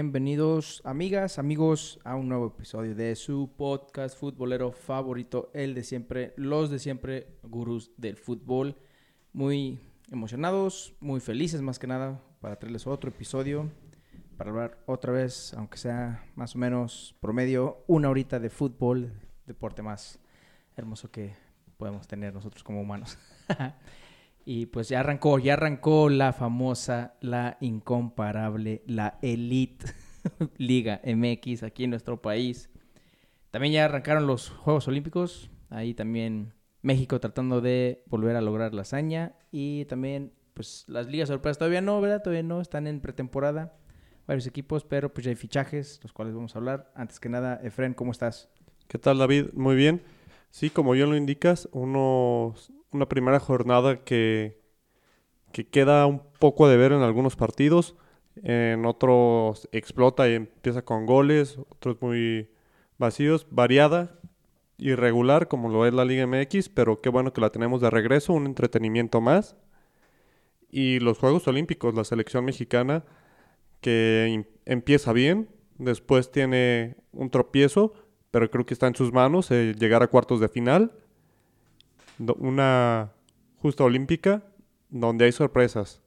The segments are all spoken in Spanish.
bienvenidos amigas, amigos a un nuevo episodio de su podcast futbolero favorito, el de siempre, los de siempre, gurús del fútbol. Muy emocionados, muy felices más que nada para traerles otro episodio, para hablar otra vez, aunque sea más o menos promedio, una horita de fútbol, deporte más hermoso que podemos tener nosotros como humanos. Y pues ya arrancó, ya arrancó la famosa, la incomparable, la Elite Liga MX aquí en nuestro país. También ya arrancaron los Juegos Olímpicos. Ahí también México tratando de volver a lograr la hazaña. Y también, pues las ligas sorpresas todavía no, ¿verdad? Todavía no, están en pretemporada. Varios equipos, pero pues ya hay fichajes, los cuales vamos a hablar. Antes que nada, Efren, ¿cómo estás? ¿Qué tal, David? Muy bien. Sí, como yo lo indicas, unos una primera jornada que, que queda un poco de ver en algunos partidos. En otros explota y empieza con goles, otros muy vacíos, variada, irregular como lo es la Liga MX, pero qué bueno que la tenemos de regreso, un entretenimiento más. Y los Juegos Olímpicos, la selección mexicana que empieza bien, después tiene un tropiezo, pero creo que está en sus manos eh, llegar a cuartos de final una justa olímpica donde hay sorpresas.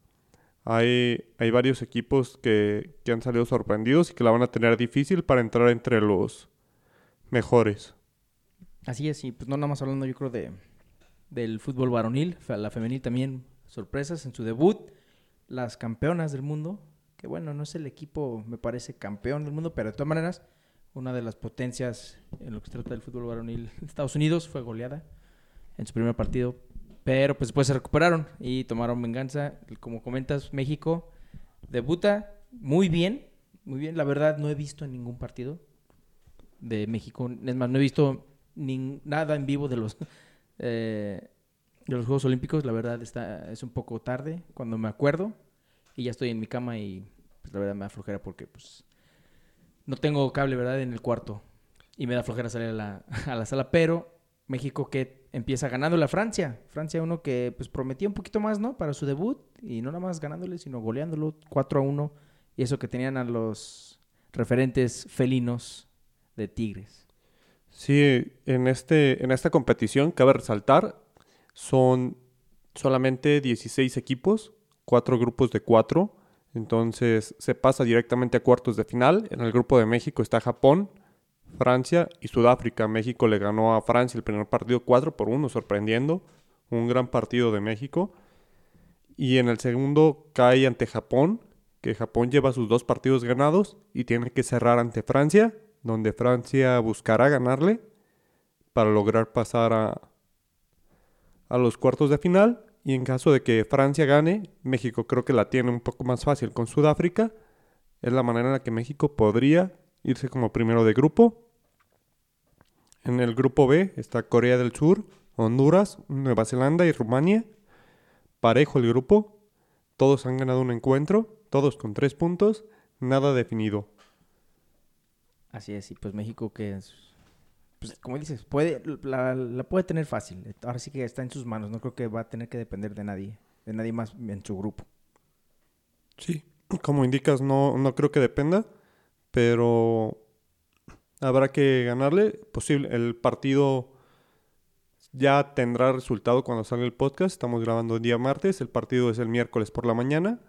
Hay, hay varios equipos que, han salido sorprendidos y que la van a tener difícil para entrar entre los mejores. Así es, y pues no nada más hablando yo creo de del fútbol varonil, la femenil también sorpresas en su debut, las campeonas del mundo, que bueno, no es el equipo, me parece, campeón del mundo, pero de todas maneras, una de las potencias en lo que se trata del fútbol varonil de Estados Unidos fue goleada en su primer partido. Pero pues después se recuperaron y tomaron venganza. Como comentas, México debuta muy bien. Muy bien. La verdad, no he visto ningún partido de México. Es más, no he visto nada en vivo de los, eh, de los Juegos Olímpicos. La verdad, está, es un poco tarde cuando me acuerdo. Y ya estoy en mi cama y pues, la verdad me da flojera porque pues no tengo cable, ¿verdad? En el cuarto. Y me da flojera salir a la, a la sala. Pero México que empieza ganando la Francia. Francia uno que pues prometía un poquito más, ¿no? Para su debut y no nada más ganándole, sino goleándolo 4 a 1 y eso que tenían a los referentes felinos de Tigres. Sí, en este en esta competición cabe resaltar son solamente 16 equipos, cuatro grupos de cuatro. Entonces se pasa directamente a cuartos de final. En el grupo de México está Japón, Francia y Sudáfrica. México le ganó a Francia el primer partido 4 por 1, sorprendiendo. Un gran partido de México. Y en el segundo cae ante Japón, que Japón lleva sus dos partidos ganados y tiene que cerrar ante Francia, donde Francia buscará ganarle para lograr pasar a, a los cuartos de final. Y en caso de que Francia gane, México creo que la tiene un poco más fácil con Sudáfrica. Es la manera en la que México podría irse como primero de grupo. En el grupo B está Corea del Sur, Honduras, Nueva Zelanda y Rumania. Parejo el grupo. Todos han ganado un encuentro, todos con tres puntos, nada definido. Así es, y pues México que es, pues como dices, puede, la, la, puede tener fácil. Ahora sí que está en sus manos, no creo que va a tener que depender de nadie, de nadie más en su grupo. Sí, como indicas, no, no creo que dependa pero habrá que ganarle. Posible, el partido ya tendrá resultado cuando salga el podcast. Estamos grabando el día martes, el partido es el miércoles por la mañana.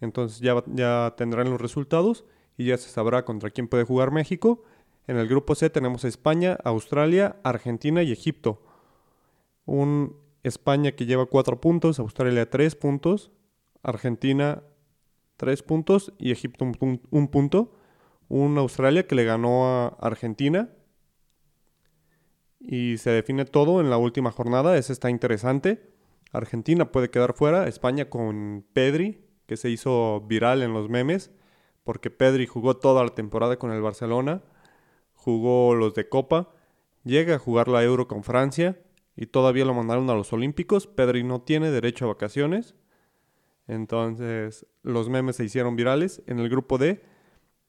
Entonces ya, ya tendrán los resultados y ya se sabrá contra quién puede jugar México. En el grupo C tenemos a España, Australia, Argentina y Egipto. Un España que lleva cuatro puntos, Australia tres puntos, Argentina tres puntos y Egipto un punto un Australia que le ganó a Argentina. Y se define todo en la última jornada. Ese está interesante. Argentina puede quedar fuera. España con Pedri, que se hizo viral en los memes. Porque Pedri jugó toda la temporada con el Barcelona. Jugó los de Copa. Llega a jugar la Euro con Francia. Y todavía lo mandaron a los Olímpicos. Pedri no tiene derecho a vacaciones. Entonces los memes se hicieron virales. En el grupo D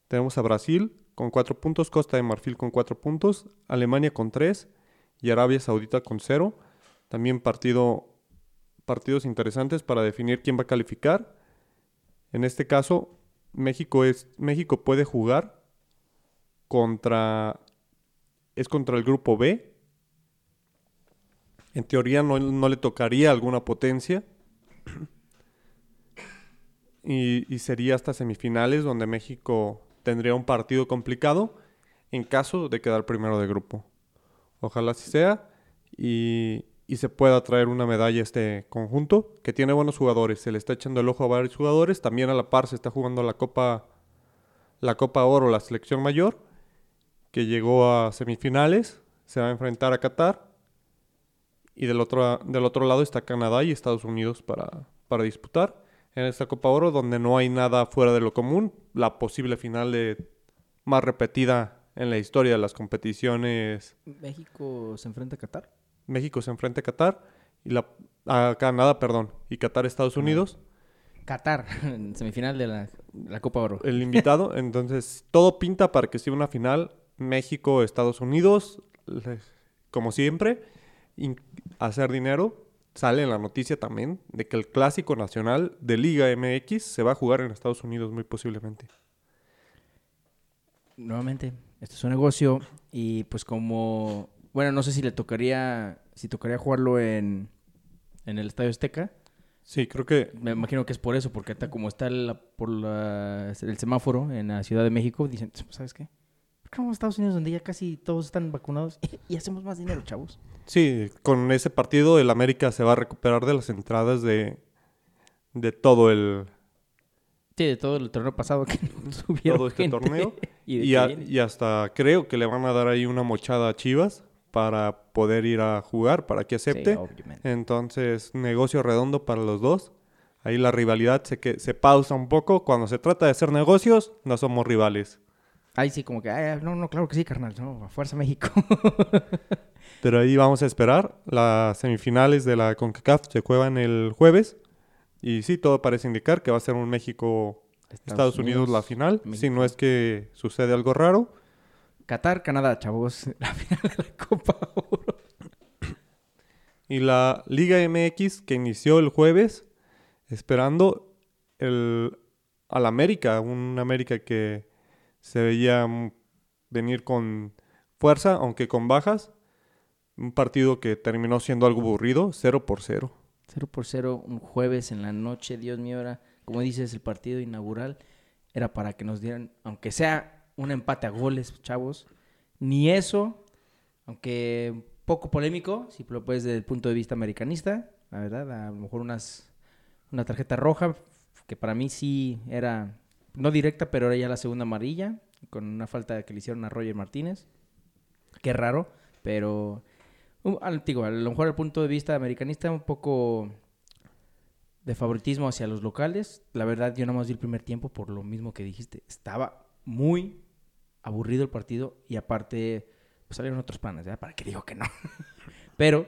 tenemos a Brasil con 4 puntos, Costa de Marfil con 4 puntos, Alemania con 3 y Arabia Saudita con 0. También partido, partidos interesantes para definir quién va a calificar. En este caso, México es México puede jugar contra es contra el grupo B. En teoría no, no le tocaría alguna potencia. y, y sería hasta semifinales donde México tendría un partido complicado en caso de quedar primero de grupo. Ojalá así sea y, se pueda traer una medalla a este conjunto que tiene buenos jugadores. Se le está echando el ojo a varios jugadores. También a la par se está jugando la Copa, la Copa Oro, la selección mayor, que llegó a semifinales. Se va a enfrentar a Qatar. Y del otro, del otro lado está Canadá y Estados Unidos para, para disputar en esta Copa Oro, donde no hay nada fuera de lo común. La posible final de, más repetida en la historia de las competiciones. México se enfrenta a Qatar. México se enfrenta a Qatar y la a Canadá, perdón, y Qatar Estados Unidos. Qatar, en semifinal de la, la Copa Oro. El invitado, entonces todo pinta para que sea una final México Estados Unidos, como siempre, hacer dinero. Sale en la noticia también de que el clásico nacional de Liga MX se va a jugar en Estados Unidos muy posiblemente. Nuevamente, esto es un negocio y pues como, bueno, no sé si le tocaría, si tocaría jugarlo en, en el Estadio Azteca. Sí, creo que Me imagino que es por eso, porque hasta como está la- por la- el semáforo en la Ciudad de México, dicen, ¿sabes qué? ¿Por qué no vamos a Estados Unidos donde ya casi todos están vacunados y hacemos más dinero, chavos? Sí, con ese partido el América se va a recuperar de las entradas de, de todo el Sí, de todo el torneo pasado que no tuvieron todo este gente. torneo y, a- hasta creo que le van a dar ahí una mochada a Chivas para poder ir a jugar, para que Sí, acepte. obviamente. Entonces, negocio redondo para los dos. Ahí la rivalidad se, que, se pausa un poco. Cuando se trata de hacer negocios, no somos rivales. Ahí sí, como que, "Ay, no, no, claro que sí, carnal, no, a Fuerza México. Pero ahí vamos a esperar. Las semifinales de la CONCACAF se juegan el jueves. Y sí, todo parece indicar que va a ser un México-Estados Unidos, la final. Si México. no es que sucede algo raro. Qatar, Canadá, chavos, la final de la Copa Oro. Y la Liga MX que inició el jueves esperando el, al América, un América que se veía venir con fuerza, aunque con bajas. Un partido que terminó siendo algo aburrido, 0 por 0. 0 por 0, un jueves en la noche, Dios mío, era, como dices, el partido inaugural era para que nos dieran, aunque sea un empate a goles, chavos. Ni eso, aunque poco polémico, si lo puedes desde el punto de vista americanista, la verdad, a lo mejor unas, una tarjeta roja, que para mí sí era, no directa, pero era ya la segunda amarilla, con una falta que le hicieron a Roger Martínez. Qué raro, pero al- digo, a lo mejor el punto de vista americanista un poco de favoritismo hacia los locales. La verdad, yo nada más vi el primer tiempo por lo mismo que dijiste. Estaba muy aburrido el partido y aparte pues salieron otros planes, ¿verdad? ¿Para qué digo que no? Pero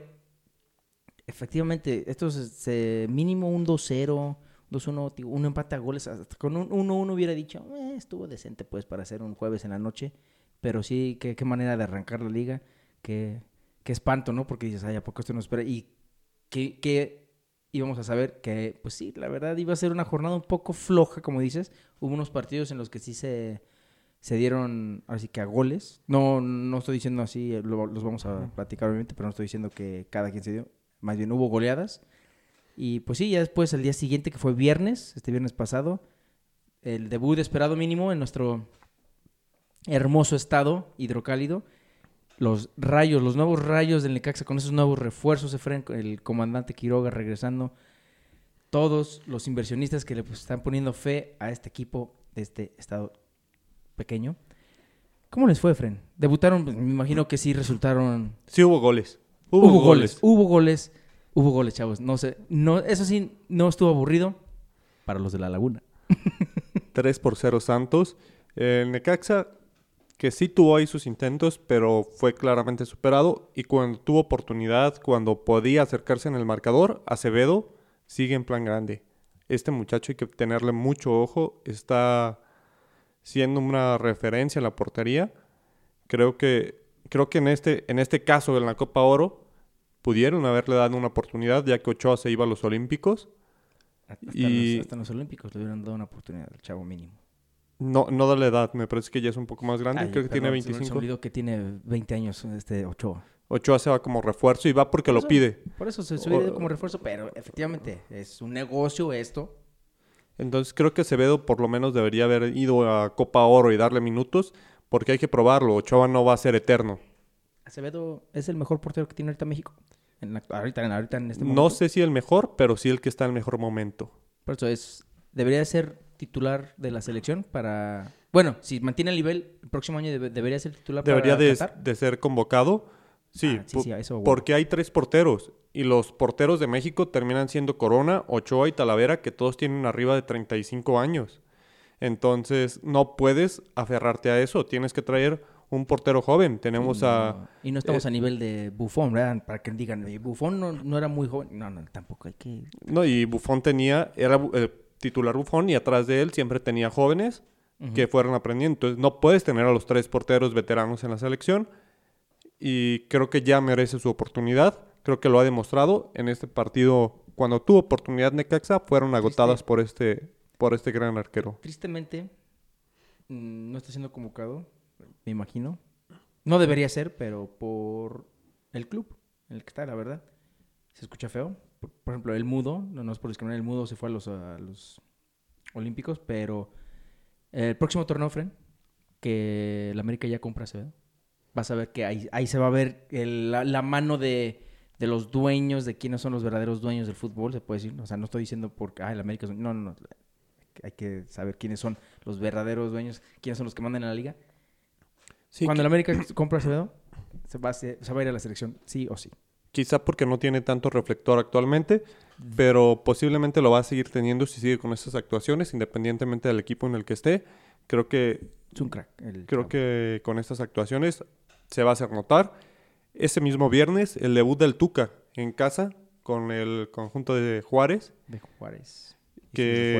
efectivamente, esto es mínimo un 2-0, 2-1, digo, un empate a goles. Hasta con un 1-1 hubiera dicho, "Eh, estuvo decente pues para hacer un jueves en la noche. Pero sí, qué, qué manera de arrancar la liga. Qué, qué espanto, ¿no? Porque dices, ay, ¿a poco esto nos espera? Y que, que íbamos a saber que, pues sí, la verdad iba a ser una jornada un poco floja, como dices. Hubo unos partidos en los que sí se, se dieron, así que a goles. No, no estoy diciendo así, eh, lo- los vamos a platicar obviamente, pero no estoy diciendo que cada quien se dio. Más bien hubo goleadas. Y pues sí, ya después, el día siguiente, que fue viernes, este viernes pasado, el debut esperado mínimo en nuestro hermoso estado hidrocálido. Los rayos, los nuevos rayos del Necaxa con esos nuevos refuerzos, con el comandante Quiroga regresando. Todos los inversionistas que le pues, están poniendo fe a este equipo de este estado pequeño. ¿Cómo les fue, Efraín? Debutaron, pues, me imagino que sí resultaron Sí hubo goles. Hubo, goles. hubo goles, hubo goles, chavos. No sé, no, eso sí, no estuvo aburrido para los de la Laguna. 3 por 0 Santos. El Necaxa, que sí tuvo ahí sus intentos, pero fue claramente superado. Y cuando tuvo oportunidad, cuando podía acercarse en el marcador, Acevedo sigue en plan grande. Este muchacho hay que tenerle mucho ojo. Está siendo una referencia en la portería. Creo que, creo que en, este, en este caso, en la Copa Oro, pudieron haberle dado una oportunidad, ya que Ochoa se iba a los Olímpicos. Hasta, Y- los, hasta los Olímpicos le hubieran dado una oportunidad al chavo mínimo. No, no da la edad, me parece que ya es un poco más grande, Ay, creo que tiene perdón, se me 25. olvidó que tiene 20 años este Ochoa. Ochoa se va como refuerzo y va porque Por lo pide. Por eso se O- sube como refuerzo, pero efectivamente es un negocio esto. Entonces creo que Acevedo por lo menos debería haber ido a Copa Oro y darle minutos porque hay que probarlo. Ochoa no va a ser eterno. Acevedo es el mejor portero que tiene ahorita México. En la- ahorita, en- ahorita en este momento. No sé si el mejor, pero sí el que está en el mejor momento. Por eso es. Debería ser titular de la selección para. Bueno, si mantiene el nivel, el próximo año debe- debería ser titular Debería para de, Qatar. de ser convocado. Sí, Ah, sí, sí, eso porque hay tres porteros y los porteros de México terminan siendo Corona, Ochoa y Talavera, que todos tienen arriba de 35 años. Entonces no puedes aferrarte a eso, tienes que traer un portero joven. Tenemos a... Y no estamos eh, a nivel de Buffon, ¿verdad? Para que digan, "Eh, Buffon no, no era muy joven. No, no, tampoco hay que. No, y Buffon tenía, era el titular Buffon y atrás de él siempre tenía jóvenes que fueron aprendiendo. Entonces no puedes tener a los tres porteros veteranos en la selección y creo que ya merece su oportunidad. Creo que lo ha demostrado en este partido. Cuando tuvo oportunidad Necaxa fueron agotadas por este, por este gran arquero. Tristemente, mm, no está siendo convocado, me imagino. No debería ser, pero por el club en el que está, la verdad. Se escucha feo. Por, ejemplo, el Mudo, no, no es por discriminar, el Mudo se fue a los, a los Olímpicos, pero el próximo torneo, Fren, que la América ya compra Acevedo, vas a ver que ahí, ahí se va a ver la mano de, de los dueños, de quiénes son los verdaderos dueños del fútbol, se puede decir. O sea, no estoy diciendo porque, ah, el América es... No, no, no. Hay que saber quiénes son los verdaderos dueños, quiénes son los que mandan en la liga. Sí, Cuando el América compra a Acevedo, se va, a hacer- se va a ir a la selección, sí o sí. Quizá porque no tiene tanto reflector actualmente, pero posiblemente lo va a seguir teniendo si sigue con estas actuaciones, independientemente del equipo en el que esté. Creo que Es un crack. el Creo que con estas actuaciones se va a hacer notar. Ese mismo viernes, el debut del Tuca en casa con el conjunto de Juárez, De Juárez. Que-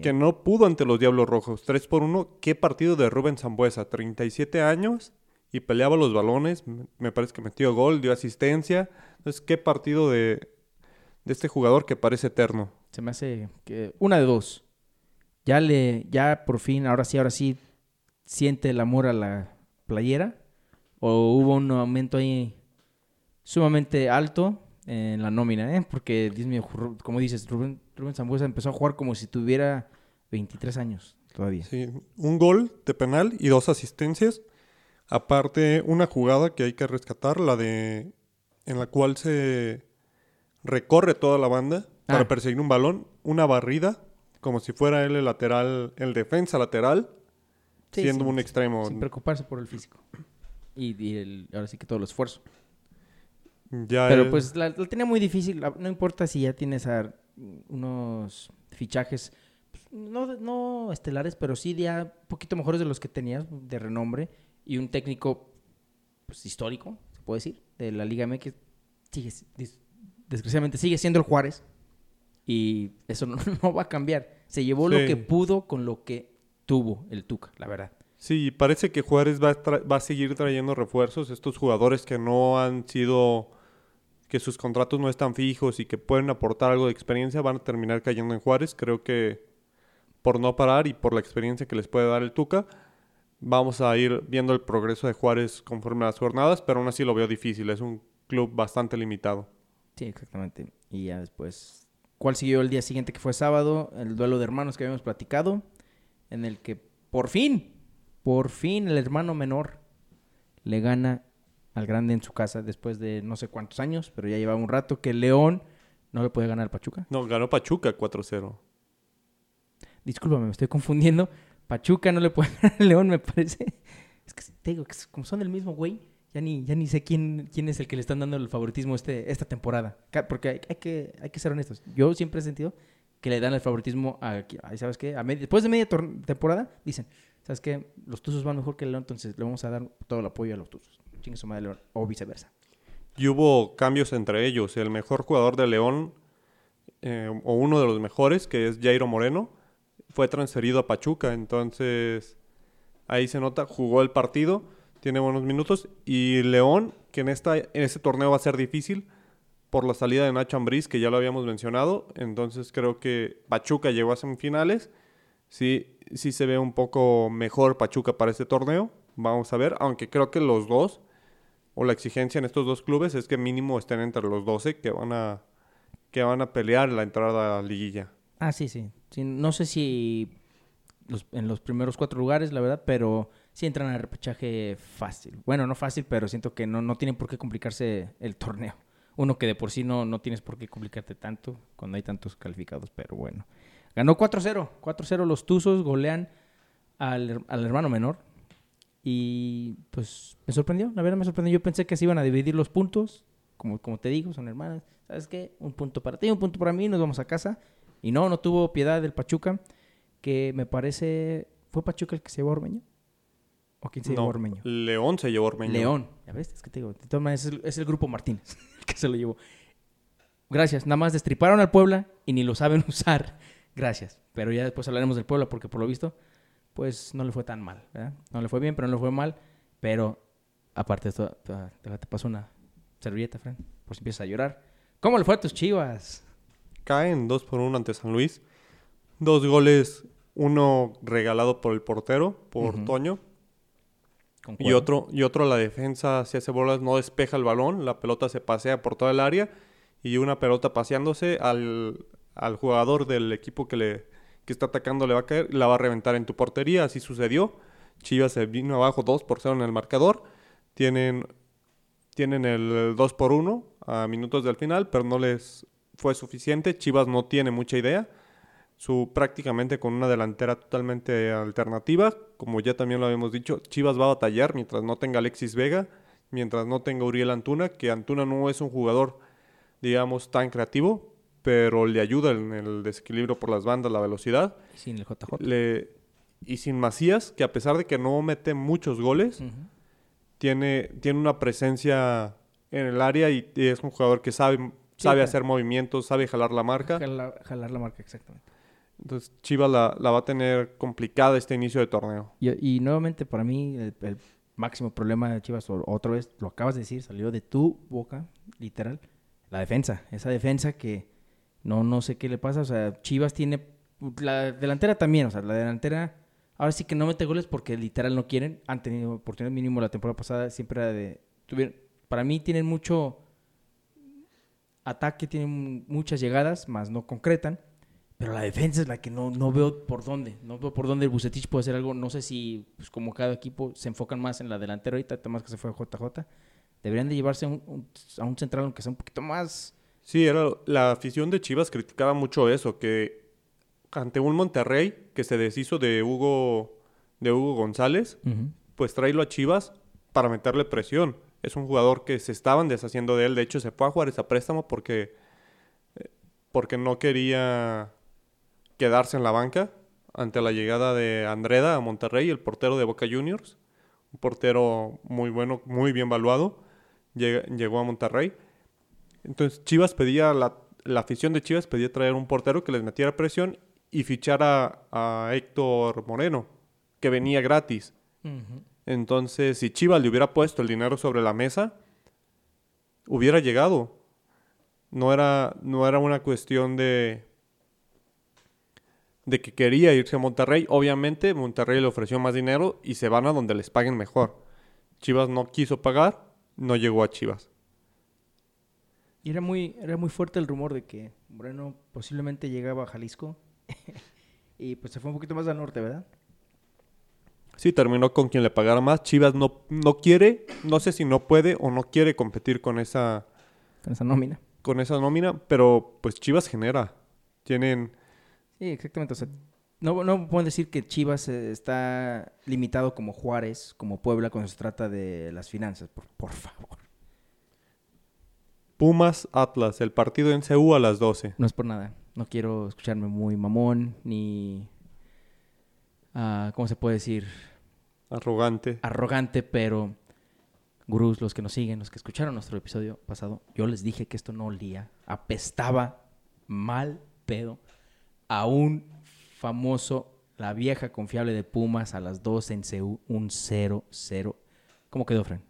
que no pudo ante los Diablos Rojos. 3 por 1. Qué partido de Rubén Zambuesa, 37 años y peleaba los balones. Me parece que metió gol, dio asistencia. Entonces, qué partido de, de este jugador que parece eterno. Se me hace que una de dos. Ya le, ya por fin, ahora sí, ahora sí, siente el amor a la playera. O hubo un aumento ahí sumamente alto en la nómina, ¿eh? Porque, Dios mío, Ru- como dices, Rubén, Rubén Zambuesa empezó a jugar como si tuviera 23 años todavía. Sí, un gol de penal y dos asistencias. Aparte, una jugada que hay que rescatar, la de en la cual se recorre toda la banda para Ah. perseguir un balón, una barrida, como si fuera él el lateral, el defensa lateral, Sí, siendo sin- un extremo. Sin preocuparse por el físico. Y, y el- ahora sí que todo el esfuerzo. Ya Pero pues la, la tenía muy difícil. No importa si ya tienes a, unos fichajes, pues, no, no estelares, pero sí ya un poquito mejores de los que tenías, de renombre. Y un técnico pues, histórico, se puede decir, de la Liga MX. Sigue, des- desgraciadamente sigue siendo el Juárez. Y eso no, no va a cambiar. Se llevó lo que pudo con lo que tuvo el Tuca, la verdad. Sí, parece que Juárez va a, va a seguir trayendo refuerzos. Estos jugadores que no han sido, que sus contratos no están fijos y que pueden aportar algo de experiencia, van a terminar cayendo en Juárez. Creo que por no parar y por la experiencia que les puede dar el Tuca, vamos a ir viendo el progreso de Juárez conforme a las jornadas, pero aún así lo veo difícil. Es un club bastante limitado. Sí, exactamente. Y ya después, ¿cuál siguió el día siguiente que fue sábado? El duelo de hermanos que habíamos platicado, en el que por fin, por fin el hermano menor le gana al grande en su casa después de no sé cuántos años, pero ya llevaba un rato que León no le puede ganar al Pachuca. No, ganó Pachuca 4-0. Discúlpame, me estoy confundiendo. Pachuca no le puede ganar al León, me parece. Es que te digo, que como son del mismo güey, ya ni, ya ni sé quién, quién es el que le están dando el favoritismo este, esta temporada. Porque hay, hay que, hay que ser honestos. Yo siempre he sentido que le dan el favoritismo a... ¿Sabes qué? A después de media temporada, dicen, ¿sabes qué? Los Tuzos van mejor que el León, entonces le vamos a dar todo el apoyo a los Tuzos. O viceversa. Y hubo cambios entre ellos. El mejor jugador de León, eh, o uno de los mejores, que es Jairo Moreno, fue transferido a Pachuca. Entonces, ahí se nota, jugó el partido, tiene buenos minutos. Y León, que en, esta, en este torneo va a ser difícil por la salida de Nacho Ambriz, que ya lo habíamos mencionado. Entonces, creo que Pachuca llegó a semifinales. sí, sí se ve un poco mejor Pachuca para este torneo. Vamos a ver, aunque creo que los dos, o la exigencia en estos dos clubes es que mínimo estén entre los 12 que van a, que van a pelear la entrada a la liguilla. Ah, sí, sí. no sé si los, en los primeros cuatro lugares, la verdad, pero sí entran al repechaje fácil. Bueno, no fácil, pero siento que no, no tienen por qué complicarse el torneo. Uno que de por sí no, no tienes por qué complicarte tanto cuando hay tantos calificados, pero bueno. Ganó 4-0. 4-0 los Tuzos, golean al, al hermano menor. Y pues me sorprendió, la verdad me sorprendió. Yo pensé que se iban a dividir los puntos. Como, como te digo, son hermanas. ¿Sabes qué? Un punto para ti, un punto para mí, nos vamos a casa. Y no, no tuvo piedad del Pachuca, que me parece... ¿Fue Pachuca el que se llevó a Ormeño? ¿O quién se llevó a Ormeño? León se llevó a Ormeño. León, ya ves, es que te digo, de todas maneras es el, es el grupo Martínez el que se lo llevó. Gracias, nada más destriparon al Puebla y ni lo saben usar. Gracias. Pero ya después hablaremos del Puebla porque por lo visto, pues no le fue tan mal. ¿verdad? No le fue bien, pero no le fue mal. Pero aparte de esto, te, paso una servilleta, Fran, por si empiezas a llorar. ¿Cómo le fue a tus chivas? Caen 2 por 1 ante San Luis. Dos goles, uno regalado por el portero, por. Toño. Y otro, y otro la defensa se hace bolas, no despeja el balón, la pelota se pasea por toda el área y una pelota paseándose al, al jugador del equipo que le que está atacando le va a caer, la va a reventar en tu portería, así sucedió. Chivas se vino abajo 2 por 0 en el marcador. Tienen, tienen el 2 por 1 a minutos del final, pero no les fue suficiente. Chivas no tiene mucha idea. Su prácticamente con una delantera totalmente alternativa, como ya también lo habíamos dicho, Chivas va a batallar mientras no tenga Alexis Vega, mientras no tenga Uriel Antuna, que Antuna no es un jugador, digamos, tan creativo, pero le ayuda en el desequilibrio por las bandas, la velocidad. Sin el JJ. Le- y sin Macías, que a pesar de que no mete muchos goles, tiene, tiene una presencia en el área y es un jugador que sabe, Sí, sabe hacer movimientos, sabe jalar la marca. Jalar, jalar la marca, exactamente. Entonces Chivas la, la va a tener complicada este inicio de torneo. Y, y nuevamente, para mí, el, el máximo problema de Chivas, otra vez, lo acabas de decir, salió de tu boca, literal, la defensa. Esa defensa que no, no sé qué le pasa. O sea, Chivas tiene. La delantera también, o sea, la delantera. Ahora sí que no mete goles porque literal no quieren. Han tenido oportunidad mínimo la temporada pasada, siempre era de. tuvieron- para mí tienen mucho ataque, tienen muchas llegadas, más no concretan. Pero la defensa es la que no, no veo por dónde. No veo por dónde el Bucetich puede hacer algo. No sé si, pues, como cada equipo se enfocan más en la delantera ahorita, más que se fue a JJ. Deberían de llevarse a un, a un central aunque sea un poquito más... Sí, era, la afición de Chivas criticaba mucho eso, que ante un Monterrey que se deshizo de Hugo, de Hugo González, pues tráelo a Chivas para meterle presión. Es un jugador que se estaban deshaciendo de él. De hecho, se fue a jugar esa préstamo porque, eh, porque no quería quedarse en la banca ante la llegada de Andreda a Monterrey, el portero de Boca Juniors. Un portero muy bueno, muy bien valuado. Llegó a Monterrey. Entonces Chivas pedía, la, la afición de Chivas pedía traer un portero que les metiera presión y fichar a, a Héctor Moreno, que venía gratis. Entonces, si Chivas le hubiera puesto el dinero sobre la mesa, hubiera llegado. No era, no era una cuestión de, de que quería irse a Monterrey. Obviamente, Monterrey le ofreció más dinero y se van a donde les paguen mejor. Chivas no quiso pagar, no llegó a Chivas. Y era muy, era muy fuerte el rumor de que Moreno posiblemente llegaba a Jalisco. y pues se fue un poquito más al norte, ¿verdad? Sí, terminó con quien le pagara más. Chivas no, no quiere, no sé si no puede o no quiere competir con esa, Con esa nómina. con esa nómina, pero pues Chivas genera. Tienen, Sí, exactamente. O sea, no, no pueden decir que Chivas eh, está limitado como Juárez, como Puebla, cuando se trata de las finanzas. Por, por favor. Pumas Atlas, el partido en CU a las 12. No es por nada. No quiero escucharme muy mamón, ni... ah, ¿Cómo se puede decir? Arrogante. Arrogante, pero... Gurús, los que nos siguen, los que escucharon nuestro episodio pasado, yo les dije que esto no olía. Apestaba mal pedo a un famoso, la vieja confiable de Pumas a las 12 en CU, un 0-0. ¿Cómo quedó, Fran?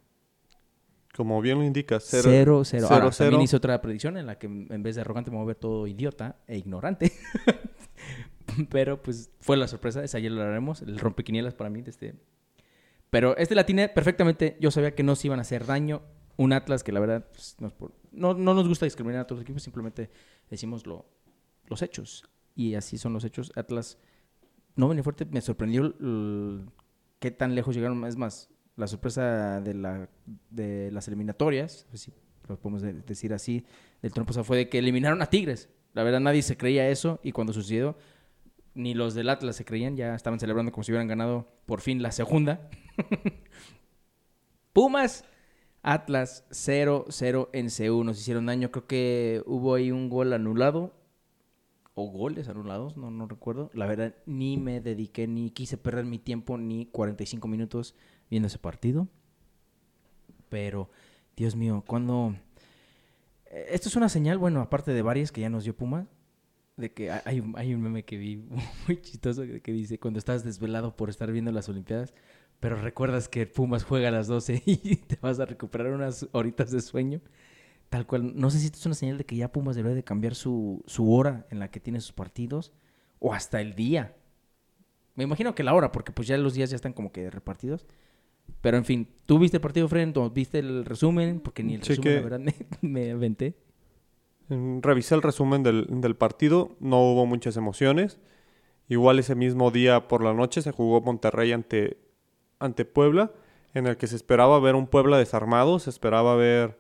Como bien lo indica, 0 0-0. cero, Ahora, cero. también hice otra predicción en la que en vez de arrogante me voy a ver todo idiota e ignorante. pero pues fue la sorpresa, esa ya lo haremos, el rompequinielas para mí. de Este. Pero este la tiene perfectamente, yo sabía que no se iban a hacer daño. Un Atlas que la verdad pues, no, no- no nos gusta discriminar a todos los equipos, simplemente decimos lo, los hechos. Y así son los hechos. Atlas no venía fuerte, me sorprendió qué tan lejos llegaron. Es más, la sorpresa de, la, de las eliminatorias, pues si lo podemos de- decir así, del pasado fue de que eliminaron a Tigres. La verdad nadie se creía eso y cuando sucedió, ni los del Atlas se creían, ya estaban celebrando como si hubieran ganado por fin la segunda. Pumas, Atlas 0-0 en CU, nos hicieron daño, creo que hubo ahí un gol anulado o goles anulados, no, no recuerdo. La verdad, ni me dediqué, ni quise perder mi tiempo, ni 45 minutos viendo ese partido. Pero, Dios mío, cuando... eh, Esto es una señal, bueno, aparte de varias que ya nos dio Puma, de que hay- hay un, meme que vi muy chistoso que dice, cuando estás desvelado por estar viendo las Olimpiadas, pero recuerdas que Pumas juega a las 12 y te vas a recuperar unas horitas de sueño. Tal cual, no sé si esto es una señal de que ya Pumas debería de cambiar su, su hora en la que tiene sus partidos o hasta el día. Me imagino que la hora, porque pues ya los días ya están como que repartidos. Pero en fin, ¿tú viste el partido, Fred? ¿O ¿Viste el resumen? Porque ni el resumen, la verdad, me, me aventé. Mm, Revisé el resumen del, del partido, no hubo muchas emociones. Igual ese mismo día por la noche se jugó Monterrey ante, ante Puebla, en el que se esperaba ver un Puebla desarmado, se esperaba ver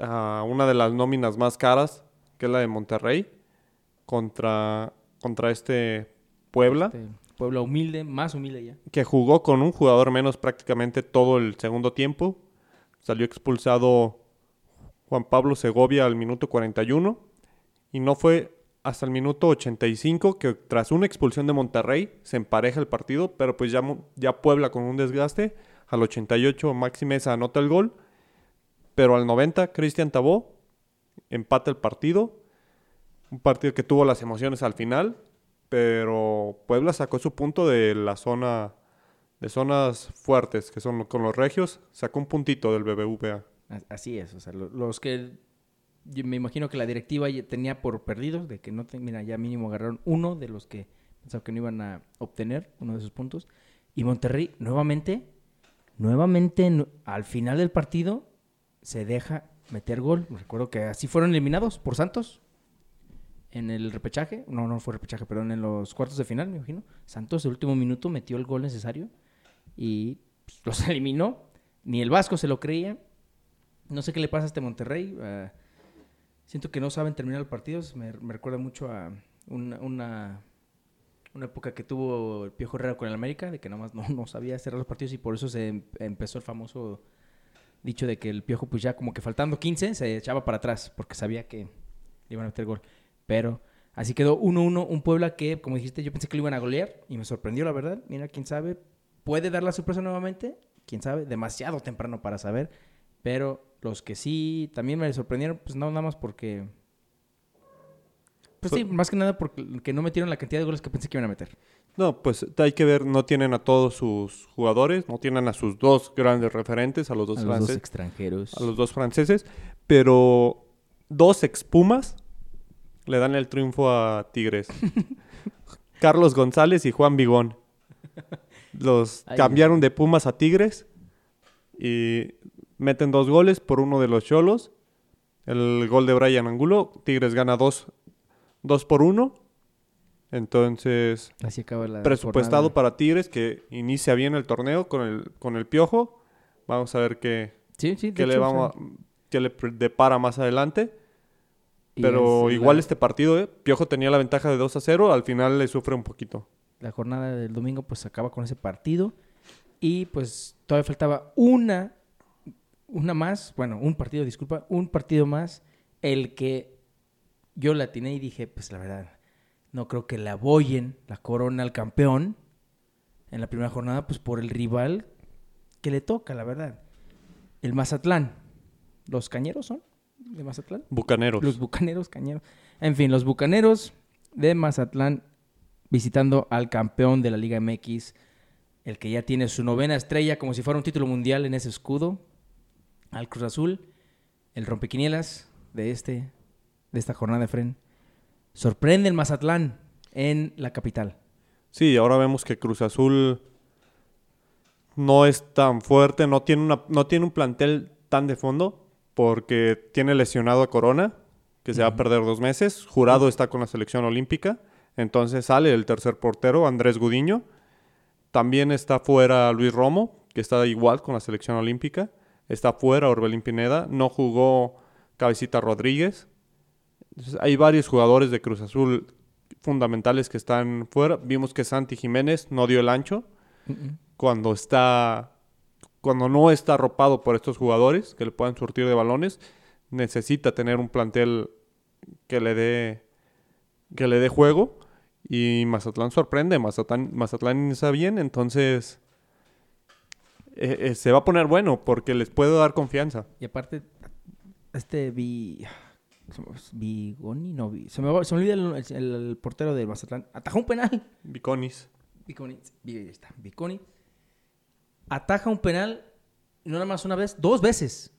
a una de las nóminas más caras, que es la de Monterrey, contra, contra este Puebla, Este, Puebla humilde, más humilde ya. que jugó con un jugador menos prácticamente todo el segundo tiempo. Salió expulsado Juan Pablo Segovia al minuto 41 y no fue hasta el minuto 85 que tras una expulsión de Monterrey se empareja el partido, pero pues ya, ya Puebla con un desgaste, al 88 Maxi Mesa anota el gol, pero al 90 Cristian Tabó empata el partido, un partido que tuvo las emociones al final, pero Puebla sacó su punto de la zona de zonas fuertes, que son con los regios, sacó un puntito del BBVA. As- Así es, o sea, lo- los que me imagino que la directiva tenía por perdidos, de que no, mira, ya mínimo agarraron uno de los que pensaba que no iban a obtener, uno de esos puntos. Y Monterrey, nuevamente, nuevamente, nu- al final del partido, se deja meter gol. Recuerdo que así fueron eliminados por Santos en el repechaje. No, no fue repechaje, perdón, en los cuartos de final, me imagino. Santos, el último minuto, metió el gol necesario y pues, los eliminó. Ni el Vasco se lo creía. No sé qué le pasa a este Monterrey. ah, siento que no saben terminar los partidos. Me, recuerda mucho a una, una, una época que tuvo el Piojo Herrera con el América, de que nada más no, no sabía cerrar los partidos y por eso se em- empezó el famoso dicho de que el Piojo, pues ya como que faltando 15, se echaba para atrás porque sabía que le iban a meter gol. Pero así quedó 1-1, un Puebla que, como dijiste, yo pensé que lo iban a golear y me sorprendió, la verdad. Mira, quién sabe, puede dar la sorpresa nuevamente, quién sabe, demasiado temprano para saber. Pero los que sí también me sorprendieron, pues no nada más porque. Pues sí, más que nada porque que no metieron la cantidad de goles que pensé que iban a meter. No, pues hay que ver, no tienen a todos sus jugadores, no tienen a sus dos grandes referentes, a los dos, a los dos franceses, extranjeros. a los dos franceses, pero dos expumas le dan el triunfo a Tigres. Carlos González y Juan Vigón. Los Ay, cambiaron de Pumas a Tigres y meten dos goles por uno de los Cholos. El gol de Brian Angulo. Tigres gana dos, dos por uno. Entonces, Así acaba la. presupuestado jornada. para Tigres que inicia bien el torneo con el, con el piojo. Vamos a ver qué, Sí, sí, qué le, hecho, vamos a- qué le depara más adelante. Pero es igual la- este partido, ¿eh? Piojo tenía la ventaja de 2 a 0, al final le sufre un poquito. la jornada del domingo pues acaba con ese partido y pues todavía faltaba una una más, bueno, un partido, disculpa, un partido más el que yo la atiné y dije, pues la verdad, no creo que le aboyen la corona al campeón en la primera jornada pues por el rival que le toca, la verdad. El Mazatlán. ¿Los cañeros son de Mazatlán? Bucaneros. Los bucaneros, cañeros. En fin, los bucaneros de Mazatlán visitando al campeón de la Liga MX, el que ya tiene su novena estrella, como si fuera un título mundial en ese escudo, al Cruz Azul, el rompequinielas de este, de esta jornada de Fren. Sorprende el Mazatlán. en la capital. Sí, ahora vemos que Cruz Azul no es tan fuerte, no tiene, una, no tiene un plantel tan de fondo porque tiene lesionado a Corona, que se va a perder dos meses. Jurado está con la selección olímpica. Entonces sale el tercer portero, Andrés Gudiño. También está fuera Luis Romo, que está igual con la selección olímpica. Está fuera Orbelín Pineda. No jugó Cabecita Rodríguez. Entonces, hay varios jugadores de Cruz Azul fundamentales que están fuera. Vimos que Santi Jiménez no dio el ancho cuando está cuando no está arropado por estos jugadores que le puedan surtir de balones, necesita tener un plantel que le dé que le dé juego y Mazatlán sorprende, Mazatlán, Mazatlán está bien, entonces eh, eh, se va a poner bueno porque les puedo dar confianza. Y aparte, este vi. Vigoni, no vi. Se me, se me olvida el, el- el portero de Mazatlán. Atajó un penal. Biconis. Viconi, vi- ahí está, Viconi. Ataja un penal, no nada más una vez, dos veces.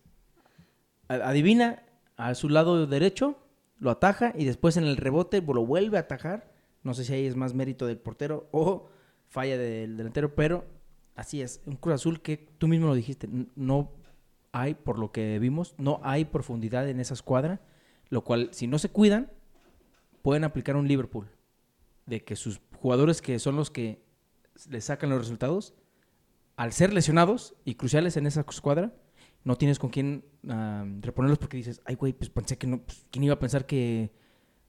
Adivina, a su lado derecho, lo ataja y después en el rebote lo vuelve a atajar. No sé si ahí es más mérito del portero o falla del delantero, pero así es. Un Cruz Azul que tú mismo lo dijiste, no hay, por lo que vimos, no hay profundidad en esa escuadra, lo cual, si no se cuidan, pueden aplicar un Liverpool de que sus jugadores que son los que le sacan los resultados, al ser lesionados y cruciales en esa escuadra, no tienes con quién reponerlos porque dices, ay, güey, pues pensé que no, pues, ¿quién iba a pensar que,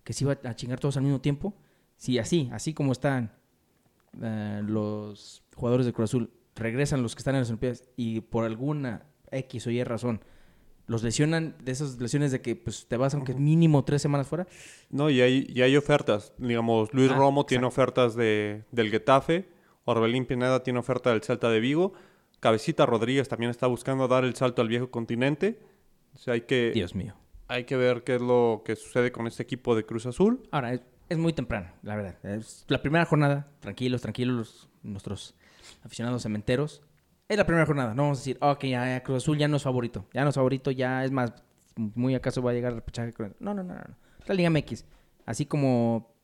que se iba a chingar todos al mismo tiempo? Si así, así como están ah, los jugadores de Cruz Azul, regresan los que están en las Olimpiadas y por alguna X o Y razón los lesionan de esas lesiones de que pues te vas aunque mínimo tres semanas fuera, No, y hay, y hay ofertas. Digamos, Luis Ah, Romo tiene ofertas de, del Getafe, Orbelín Pineda tiene oferta del Celta de Vigo, Cabecita Rodríguez también está buscando dar el salto al viejo continente. O sea, hay que, Dios mío. hay que ver qué es lo que sucede con este equipo de Cruz Azul. Ahora, es, es muy temprano, la verdad. Es la primera jornada, tranquilos, tranquilos, los- nuestros aficionados cementeros. Es la primera jornada, no vamos a decir, ok, ya, Cruz Azul ya no es favorito. Ya no es favorito, ya es más, muy acaso va a llegar al repechaje. No, no, no, no. la Liga MX. Así como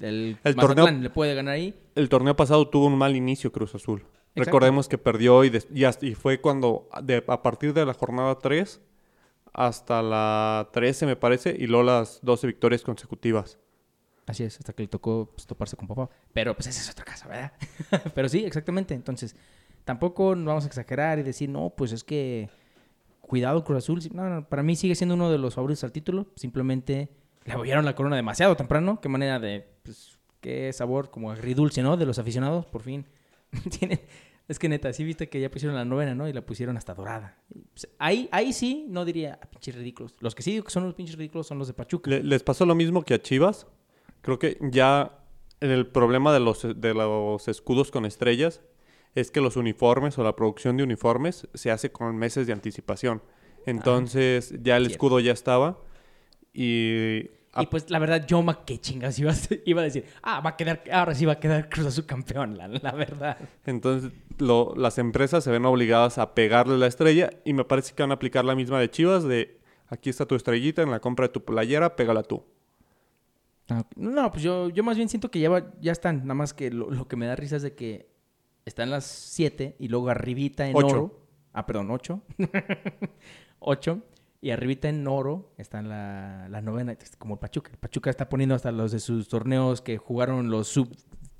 el, El torneo- le puede ganar ahí. El torneo pasado tuvo un mal inicio Cruz Azul. Exacto. Recordemos que perdió y, des- y hasta- y fue cuando, de- a partir de la jornada 3 hasta la 13 me parece, y luego las 12 victorias consecutivas. Así es, hasta que le tocó pues, toparse con papá. Pero pues esa es otra casa, ¿verdad? Pero sí, exactamente. Entonces, tampoco vamos a exagerar y decir, no, pues es que cuidado Cruz Azul. No, no, para mí sigue siendo uno de los favoritos al título. Simplemente le abollaron la corona demasiado temprano. Qué manera de, pues, qué sabor como agridulce, ¿no? De los aficionados, por fin. Tienen... Es que neta, sí viste que ya pusieron la novena, ¿no? Y la pusieron hasta dorada. Pues, ahí, ahí sí, no diría, "Ah, pinches ridículos. Los que sí que son los pinches ridículos son los de Pachuca. Le- les pasó lo mismo que a Chivas. Creo que ya el problema de los, de los escudos con estrellas es que los uniformes o la producción de uniformes se hace con meses de anticipación. Entonces ya el cierto. escudo ya estaba y... Y pues la verdad, yo ma qué chingas iba a, iba a decir, ah, va a quedar, ahora sí va a quedar Cruz Azul campeón, la, la verdad. Entonces lo- las empresas se ven obligadas a pegarle la estrella y me parece que van a aplicar la misma de Chivas de aquí está tu estrellita en la compra de tu playera, pégala tú. No, pues yo, yo más bien siento que ya, va- ya están, nada más que lo, lo que me da risa es de que están las 7 y luego arribita en Ocho. oro. Ah, perdón, 8. 8. Y arribita en oro está la, la novena, como el Pachuca. El Pachuca está poniendo hasta los de sus torneos que jugaron los sub,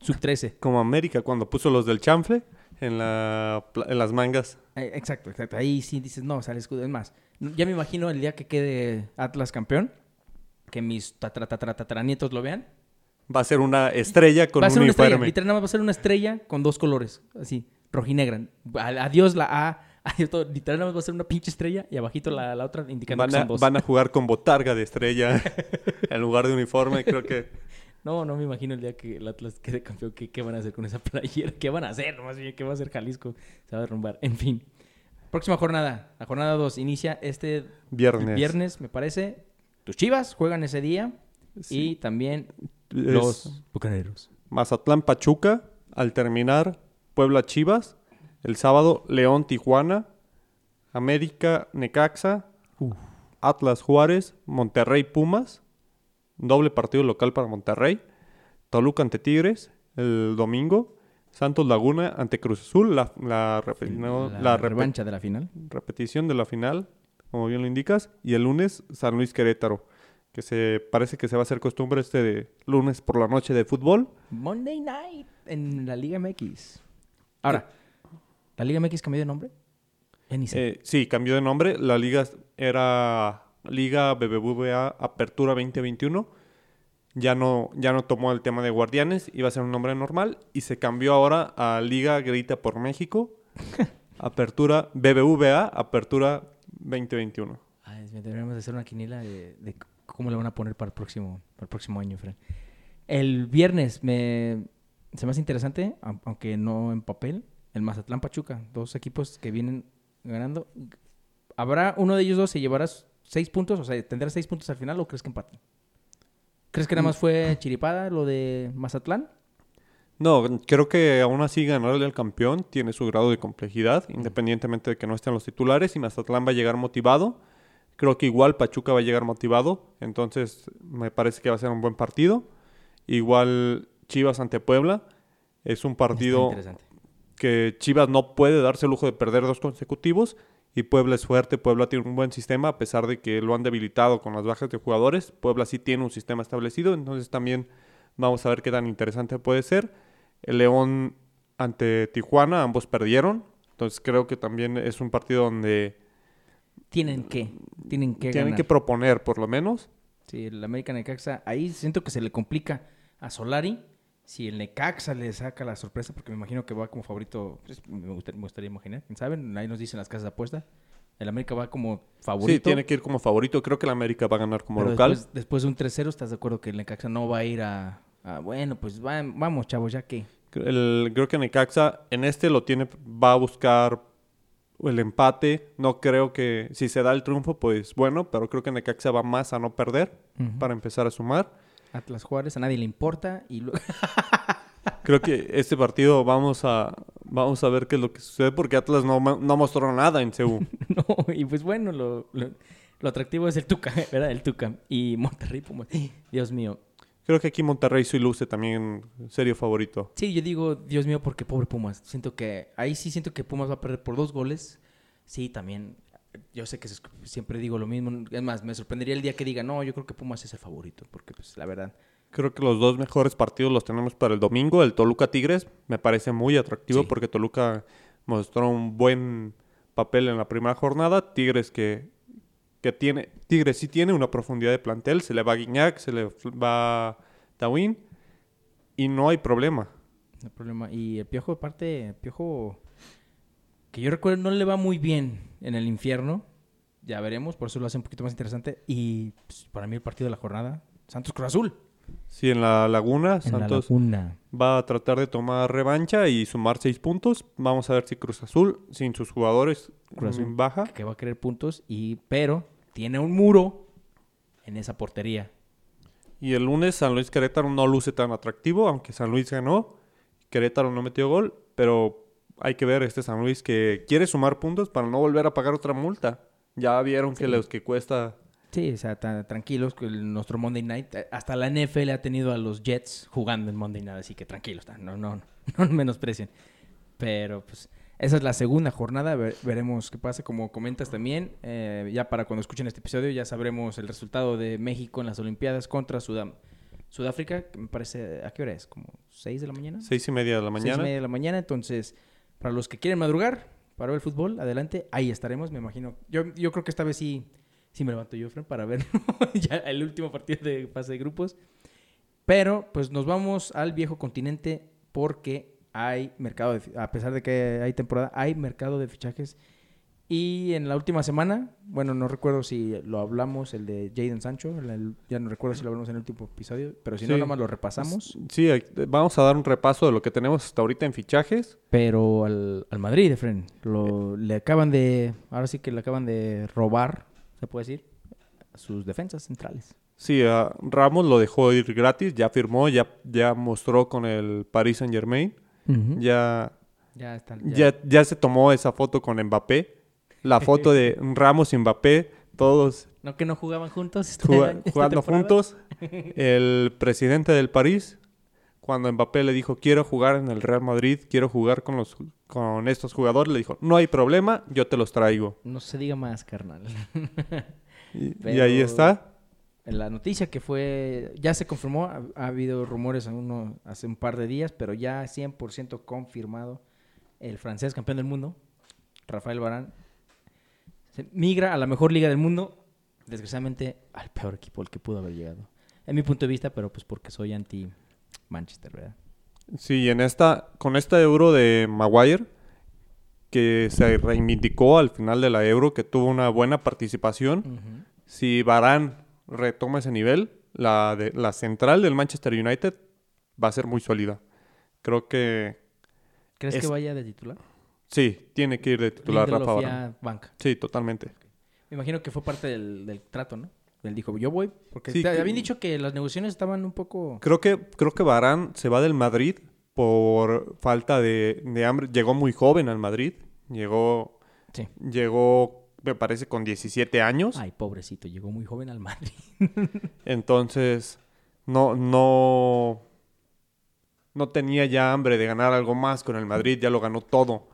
sub 13. Como América cuando puso los del chanfle en, la, en las mangas. Eh, Exacto, exacto. Ahí sí dices, no, sale escudo. Es más, ya me imagino el día que quede Atlas campeón, que mis tatra, tatra, tataranietos lo vean. Va a ser una estrella con va a un ser una estrella, uniforme. literal, nada más va a ser una estrella con dos colores, así, rojinegra. Adiós la A, adiós todo. Literal, nada más va a ser una pinche estrella y abajito la, la otra indicando Van que a, son dos. van a jugar con botarga de estrella en lugar de uniforme. Creo que No, no me imagino el día que el Atlas quede campeón. ¿Qué, qué van a hacer con esa playera? ¿Qué van a hacer? Más bien, ¿qué va a hacer Jalisco? Se va a derrumbar. En fin. Próxima jornada. La jornada 2 inicia este viernes. viernes, me parece. Tus chivas juegan ese día. Sí. Y también los bucaneros. Mazatlán Pachuca. Al terminar, Puebla Chivas. El sábado, León Tijuana. América Necaxa. Atlas Juárez. Monterrey Pumas. Doble partido local para Monterrey. Toluca ante Tigres el domingo. Santos Laguna ante Cruz Azul, la, la, no, la, revancha de la final. repetición de la final, como bien lo indicas. Y el lunes, San Luis Querétaro, que se parece que se va a hacer costumbre este de lunes por la noche de fútbol. Monday Night en la Liga MX. Ahora, ¿la Liga MX cambió de nombre? Ya ni sé. Eh, sí, cambió de nombre. La liga era Liga BBVA Apertura 2021. Ya no, ya no tomó el tema de Guardianes, iba a ser un nombre normal y se cambió ahora a Liga Grita por México. Apertura BBVA Apertura 2021. Ay, deberíamos hacer una quiniela de, cómo le van a poner para el próximo, para el próximo año, Fran. El viernes me, se me hace interesante, au- aunque no en papel, el Mazatlán Pachuca. Dos equipos que vienen ganando. ¿Habrá uno de ellos dos se llevará seis puntos? O sea, ¿tendrá seis puntos al final o crees que empate? ¿Crees que nada más fue chiripada lo de Mazatlán? No, creo que aún así ganarle al campeón tiene su grado de complejidad, independientemente de que no estén los titulares y Mazatlán va a llegar motivado. Creo que igual Pachuca va a llegar motivado, entonces me parece que va a ser un buen partido. Igual Chivas ante Puebla es un partido que Chivas no puede darse el lujo de perder dos consecutivos y Puebla es fuerte, Puebla tiene un buen sistema a pesar de que lo han debilitado con las bajas de jugadores, Puebla sí tiene un sistema establecido, entonces también vamos a ver qué tan interesante puede ser. El León ante Tijuana, ambos perdieron, entonces creo que también es un partido donde Tienen que, tienen que tienen ganar. que proponer por lo menos. Sí, el América Necaxa, ahí siento que se le complica a Solari. Si el Necaxa le saca la sorpresa, porque me imagino que va como favorito, pues, me, gustaría, me gustaría imaginar, quién sabe, ahí nos dicen las casas de apuesta. El América va como favorito. Sí, tiene que ir como favorito, creo que el América va a ganar como pero local. Después, después de un 3-0, ¿estás de acuerdo que el Necaxa no va a ir a, a, bueno, pues va- vamos, chavos, ya que. El- creo que Necaxa en este lo tiene, va a buscar el empate. No creo que si se da el triunfo, pues bueno, pero creo que Necaxa va más a no perder para empezar a sumar. Atlas Juárez, a nadie le importa. Y luego. Creo que este partido vamos a vamos a ver qué es lo que sucede porque Atlas no, no mostró nada en CU. no, y pues bueno, lo, lo, lo atractivo es el Tuca, ¿verdad? El Tuca. Y Monterrey. Dios mío. Creo que aquí Monterrey sí luce también serio favorito. Sí, yo digo, Dios mío, porque pobre Pumas. Siento que, ahí sí siento que Pumas va a perder por dos goles. Sí, también, yo sé que siempre digo lo mismo. Es más, me sorprendería el día que diga, no, yo creo que Pumas es el favorito, porque pues la verdad. Creo que los dos mejores partidos los tenemos para el domingo. El Toluca Tigres me parece muy atractivo Sí. porque Toluca mostró un buen papel en la primera jornada. Tigres que, que tiene, Tigres sí tiene una profundidad de plantel. Se le va Guiñac, se le va Tawin y no hay problema. No hay problema. Y el Piojo, aparte, el Piojo, que yo recuerdo, no le va muy bien en el infierno. Ya veremos, por eso lo hace un poquito más interesante. Y pues, para mí el partido de la jornada, Santos Cruz Azul. Sí, en la Laguna, En Santos la laguna. va a tratar de tomar revancha y sumar seis puntos. Vamos a ver si Cruz Azul, sin sus jugadores, Cruz Azul. mm, baja. que va a querer puntos, y, pero tiene un muro en esa portería. Y el lunes San Luis Querétaro no luce tan atractivo, aunque San Luis ganó. Querétaro no metió gol, pero hay que ver este San Luis que quiere sumar puntos para no volver a pagar otra multa. Ya vieron que los que cuesta Sí, o sea, tranquilos, que nuestro Monday Night, eh, hasta la NFL ha tenido a los Jets jugando en Monday Night, así que tranquilos, ta, no, no, no menosprecien. Pero pues esa es la segunda jornada, ver- veremos qué pasa, como comentas también, eh, ya para cuando escuchen este episodio ya sabremos el resultado de México en las Olimpiadas contra Sudam- Sudáfrica, que me parece, ¿a qué hora es? ¿Como 6 de la mañana? seis y media de la Seis y mañana. media de la mañana. Entonces, para los que quieren madrugar para ver el fútbol, adelante. Ahí estaremos, me imagino. Yo, yo creo que esta vez sí, sí me levanto yo, Fran, para ver ya el último partido de fase de grupos. Pero, pues nos vamos al viejo continente porque hay mercado, de, a pesar de que hay temporada, hay mercado de fichajes. Y en la última semana, bueno, no recuerdo si lo hablamos, el de Jaden Sancho, el- ya no recuerdo si lo hablamos en el último episodio, pero si no, Sí. nada más lo repasamos. Sí, vamos a dar un repaso de lo que tenemos hasta ahorita en fichajes. Pero al, al Madrid, Efren, lo, le acaban de, ahora sí que le acaban de robar, se puede decir, sus defensas centrales. Sí, Ramos lo dejó ir gratis, ya firmó, ya, ya mostró con el Paris Saint Germain, ya, Ya están. ya, ya se tomó esa foto con Mbappé. La foto de Ramos y Mbappé, todos No que no jugaban juntos. esta- esta jugando temporada. juntos. El presidente del París cuando Mbappé le dijo, quiero jugar en el Real Madrid, quiero jugar con, los, con estos jugadores, le dijo, no hay problema, yo te los traigo. No se diga más, carnal. Y, ahí está. La noticia que fue, ya se confirmó, ha, ha habido rumores en uno, hace un par de días, pero ya 100% confirmado, el francés campeón del mundo, Rafael Barán, se migra a la mejor liga del mundo, desgraciadamente al peor equipo al que pudo haber llegado. En mi punto de vista, pero pues porque soy anti Manchester, ¿verdad? Sí, en esta, con esta euro de Maguire, que se reivindicó al final de la euro, que tuvo una buena participación. Si Barán retoma ese nivel, la, de, la central del Manchester United va a ser muy sólida. Creo que ¿Crees Es- que vaya de titular? sí, tiene que ir de titular Rafa ya Barán. banca. Sí, totalmente. Me imagino que fue parte del, del trato, ¿no? Él dijo, yo voy, porque Sí, te que- habían dicho que las negociaciones estaban un poco... Creo que, creo que Barán se va del Madrid por falta de, de hambre. Llegó muy joven al Madrid. Llegó, Sí. llegó, me parece, con 17 años. Ay, pobrecito, llegó muy joven al Madrid. Entonces, no, no, no tenía ya hambre de ganar algo más con el Madrid, ya lo ganó todo.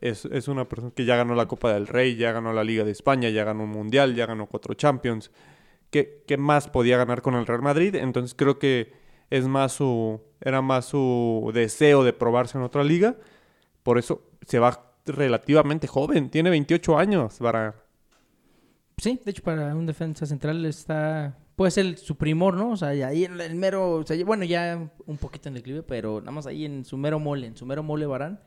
Es, es una persona que ya ganó la Copa del Rey, ya ganó la Liga de España, ya ganó un Mundial, ya ganó cuatro Champions. ¿Qué, más podía ganar con el Real Madrid? Entonces creo que es más su, era más su deseo de probarse en otra liga. Por eso se va relativamente joven, tiene 28 años para... Sí, de hecho, para un defensa central está... Puede ser su primor, ¿no? O sea, ahí en el mero... Bueno, ya un poquito en declive, pero nada más ahí en su mero mole, en su mero mole Barán.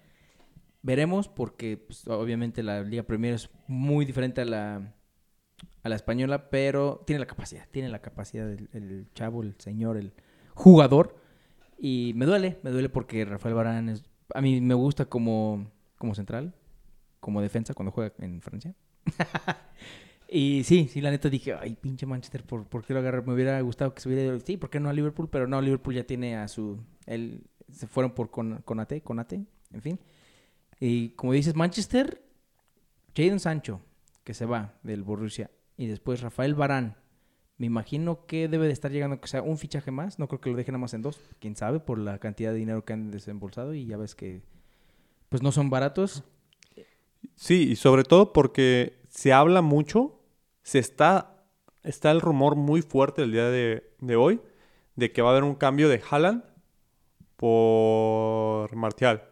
Veremos, porque pues, obviamente la Liga Premier es muy diferente a la, a la española, pero tiene la capacidad, tiene la capacidad el, el chavo, el señor, el jugador. Y me duele, me duele porque Rafael Barán. A mí me gusta como, como central, como defensa cuando juega en Francia. Y sí, sí, la neta dije, ay, pinche Manchester, ¿por, por qué lo agarré? Me hubiera gustado que se hubiera sí, ¿por qué no a Liverpool? Pero no, Liverpool ya tiene a su, él, se fueron por con, Conate, Conate, en fin. Y como dices, Manchester, Jadon Sancho, que se va del Borussia, y después Rafael Barán, me imagino que debe de estar llegando, que sea un fichaje más, no creo que lo dejen nada más en dos, quién sabe, por la cantidad de dinero que han desembolsado, y ya ves que, pues no son baratos. Sí, y sobre todo porque se habla mucho, se está, está el rumor muy fuerte el día de, de hoy de que va a haber un cambio de Haaland por Martial.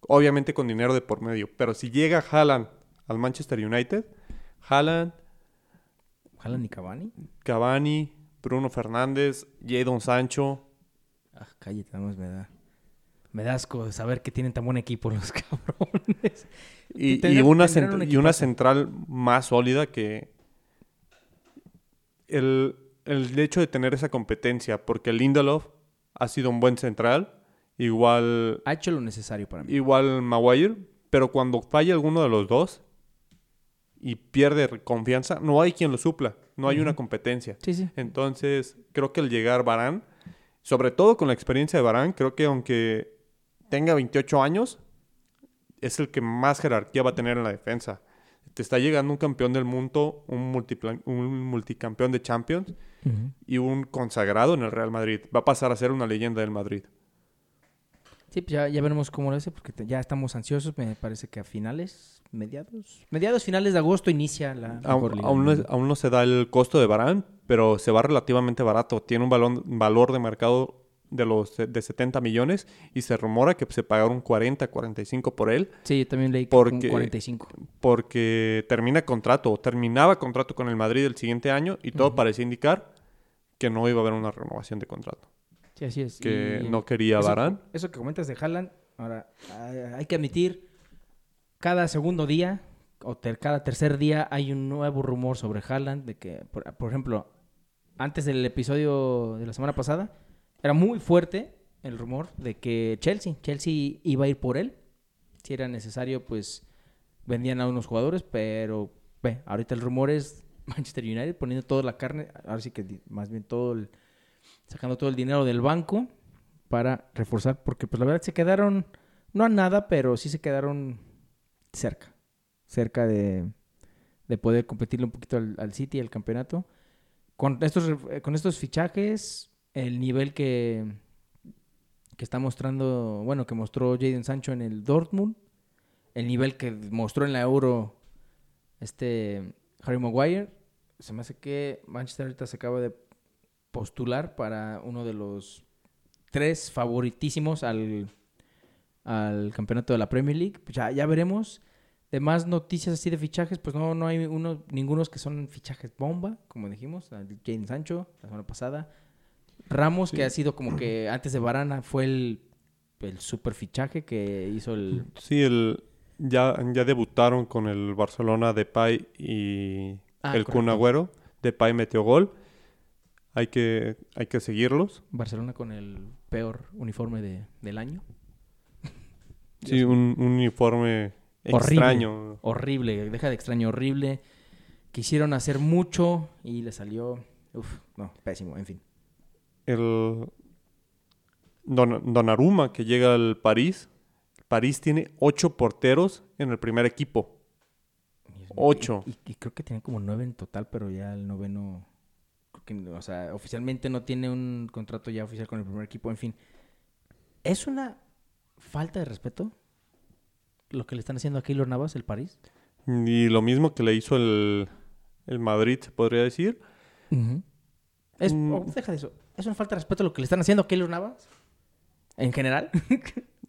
Obviamente con dinero de por medio, pero si llega Haaland al Manchester United, Haaland, Ojalá ni Cavani. Cavani, Bruno Fernández, Jadon Sancho, Ah, cállate, más me da. Me da asco saber que tienen tan buen equipo los cabrones. Y, y una, un y una central más sólida que el, el hecho de tener esa competencia, porque Lindelof ha sido un buen central, igual, Ha hecho lo necesario para mí. igual Maguire, pero cuando falla alguno de los dos y pierde confianza, no hay quien lo supla, no hay una competencia. Sí, sí. Entonces, creo que el llegar Barán, sobre todo con la experiencia de Barán, creo que aunque tenga 28 años, es el que más jerarquía va a tener en la defensa. Te está llegando un campeón del mundo, un, un multicampeón de Champions y un consagrado en el Real Madrid. Va a pasar a ser una leyenda del Madrid. Sí, pues ya, ya veremos cómo lo hace porque te- ya estamos ansiosos. Me parece que a finales, mediados, mediados finales de agosto inicia la Aún, mejor liga aún no, aún no se da el costo de Barán, pero se va relativamente barato. Tiene un balón- valor de mercado de los de 70 millones y se rumora que se pagaron 40, 45 por él. Sí, yo también leí que Porque- con 45. porque termina contrato o terminaba contrato con el Madrid el siguiente año y todo Ujú. parecía indicar que no iba a haber una renovación de contrato, Sí, así es. que Y no quería eso, Barán. Eso que comentas de Haaland, ahora hay hay que admitir, cada segundo día o cada tercer día hay un nuevo rumor sobre Haaland de que, por, por ejemplo, antes del episodio de la semana pasada, era muy fuerte el rumor de que Chelsea, Chelsea iba a ir por él. Si era necesario, pues vendían a unos jugadores, pero ve, ahorita el rumor es Manchester United poniendo toda la carne, ahora sí que más bien todo el, sacando todo el dinero del banco para reforzar, porque pues la verdad se quedaron, no a nada, pero sí se quedaron cerca, cerca de, de poder competirle un poquito al, al City, al campeonato. Con estos, eh, con estos fichajes, el nivel que, que está mostrando, bueno, que mostró Jaden Sancho en el Dortmund, el nivel que mostró en la Euro este Harry Maguire, se me hace que Manchester ahorita se acaba de postular para uno de los tres favoritísimos al, al campeonato de la Premier League. Pues ya, ya veremos. De más noticias así de fichajes, pues no, no hay uno, ningunos que son fichajes bomba, como dijimos, Jaden Sancho la semana pasada. Ramos, que ha sido como que antes de Barana fue el, el super fichaje que hizo el... Sí, el, ya, ya debutaron con el Barcelona de Pai y Ah, el correcto. Kun Agüero. Depay metió gol. Hay que, hay que seguirlos. Barcelona con el peor uniforme de- del año. Sí, un, un uniforme Horrible. extraño. Horrible, deja de extraño, horrible. Quisieron hacer mucho y le salió... Uf, no, pésimo, en fin. El Don, Donnarumma que llega al París. París tiene ocho porteros en el primer equipo. Ocho. Y, y- y creo que tiene como nueve en total, pero ya el noveno... creo que, o sea, oficialmente no tiene un contrato ya oficial con el primer equipo. En fin, ¿es una falta de respeto lo que le están haciendo a Keylor Navas, el París? Y lo mismo que le hizo el, el Madrid, se podría decir. Es, Mm. oh, deja de eso. ¿Es una falta de respeto lo que le están haciendo a Keylor Navas? ¿En general?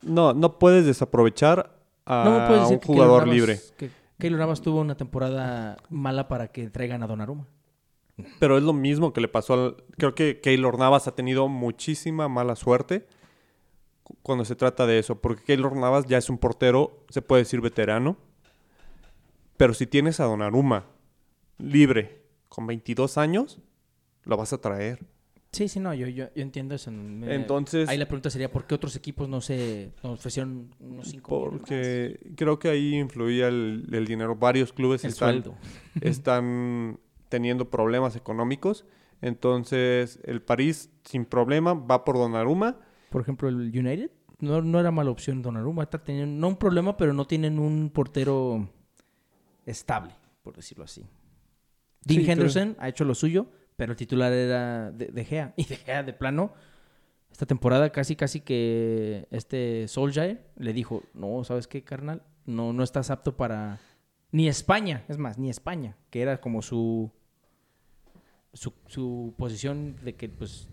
No, no puedes desaprovechar a no puedes un jugador Navas- libre. Que Keylor Navas tuvo una temporada mala para que traigan a Donnarumma. Pero es lo mismo que le pasó al... Creo que Keylor Navas ha tenido muchísima mala suerte cuando se trata de eso. Porque Keylor Navas ya es un portero, se puede decir veterano. Pero si tienes a Donnarumma libre con 22 años, lo vas a traer. Sí, sí, no, yo, yo, yo entiendo eso. Me- Entonces- Ahí la pregunta sería, ¿por qué otros equipos no se no ofrecieron unos 5 Porque creo que ahí influía el, el dinero. Varios clubes El están, sueldo. están teniendo problemas económicos. Entonces, el París, sin problema, va por Donnarumma. Por ejemplo, el United no, no era mala opción Donnarumma. Está teniendo, no un problema, pero no tienen un portero estable, por decirlo así. Dean Sí, Henderson ha hecho lo suyo, pero el titular era de, de Gea. Y de Gea, de plano, esta temporada casi, casi que este Solskjaer le dijo, no, ¿sabes qué, carnal? No, no estás apto para... Ni España, es más, ni España, que era como su... Su, su posición de que, pues,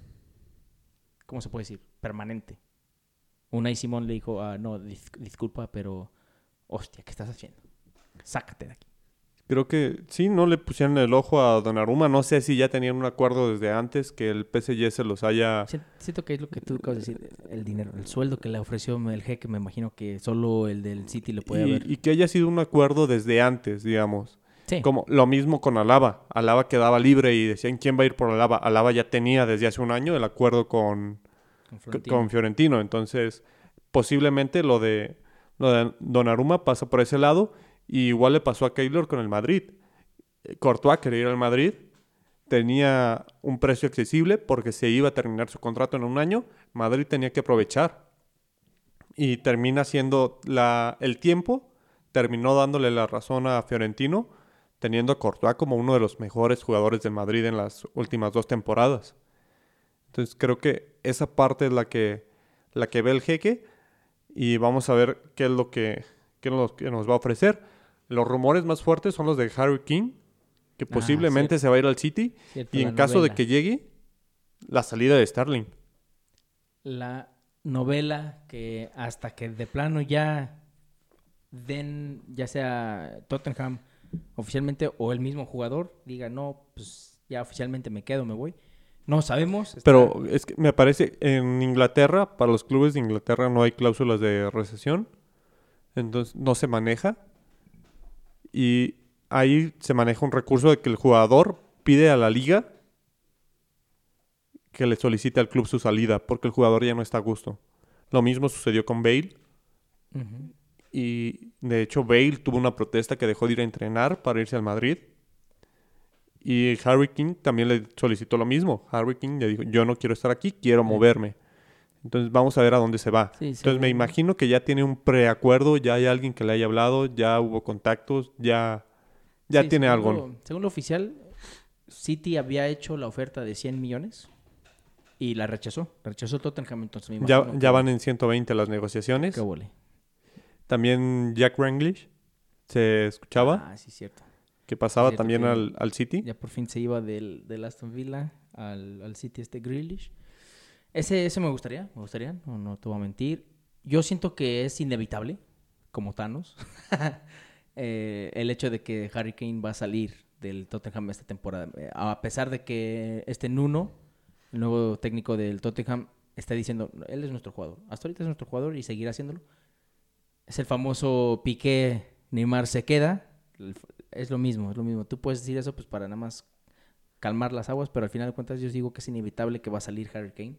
¿cómo se puede decir? Permanente. Unai Simón le dijo, ah, no, dis- disculpa, pero, hostia, ¿qué estás haciendo? Sácate de aquí. Creo que sí, no le pusieron el ojo a Donnarumma. No sé si ya tenían un acuerdo desde antes que el PSG se los haya... Sien- Siento que es lo que tú acabas de decir, el dinero, el sueldo que le ofreció el jeque, me imagino que solo el del City le puede haber. Y, y que haya sido un acuerdo desde antes, digamos. Sí, Como lo mismo con Alaba. Alaba quedaba libre y decían quién va a ir por Alaba. Alaba ya tenía desde hace un año el acuerdo con, con. Fiorentino. Entonces, posiblemente lo de, lo de Donnarumma pasa por ese lado. Y igual le pasó a Keylor con el Madrid. Eh, Courtois quería ir al Madrid. Tenía un precio accesible porque se iba a terminar su contrato en un año. Madrid tenía que aprovechar. Y termina siendo la, el tiempo, terminó dándole la razón a Fiorentino, teniendo a Courtois como uno de los mejores jugadores del Madrid en las últimas dos temporadas. Entonces creo que esa parte es la que, la que ve el jeque y vamos a ver qué es lo que, qué es lo que nos va a ofrecer. Los rumores más fuertes son los de Harry King, que Ah, posiblemente se va a ir al City Cierto, y en caso novela. de que llegue, la salida de Sterling. La novela que hasta que de plano ya den, ya sea Tottenham oficialmente o el mismo jugador, diga, no, pues ya oficialmente me quedo, me voy. No sabemos. está- Pero es que me parece, en Inglaterra, para los clubes de Inglaterra no hay cláusulas de recesión. Entonces no se maneja. Y ahí se maneja un recurso de que el jugador pide a la liga que le solicite al club su salida, porque el jugador ya no está a gusto. Lo mismo sucedió con Bale. Y de hecho Bale tuvo una protesta que dejó de ir a entrenar para irse al Madrid. Y Harry King también le solicitó lo mismo. Harry King le dijo, yo no quiero estar aquí, quiero Sí. moverme. Entonces vamos a ver a dónde se va. Sí, Entonces me imagino que ya tiene un preacuerdo, ya hay alguien que le haya hablado, ya hubo contactos, ya, ya tiene según algo. lo- según lo oficial, City había hecho la oferta de 100 millones Y la rechazó. Rechazó Tottenham, entonces me Ya, ya van en 120 las negociaciones. Qué huele. También Jack Ranglish se escuchaba Ah, sí, cierto. Que pasaba cierto también al, al City. Ya por fin se iba del, del Aston Villa al, al City este Grealish. Ese, ese me gustaría, me gustaría, no, no te voy a mentir. Yo siento que es inevitable, como Thanos, eh, el hecho de que Harry Kane va a salir del Tottenham esta temporada. Eh, A pesar de que este Nuno, el nuevo técnico del Tottenham, está diciendo, él es nuestro jugador. Hasta ahorita es nuestro jugador y seguirá haciéndolo. Es el famoso Piqué, Neymar se queda. Es lo mismo, es lo mismo. Tú puedes decir eso pues para nada más calmar las aguas, pero al final de cuentas yo digo que es inevitable que va a salir Harry Kane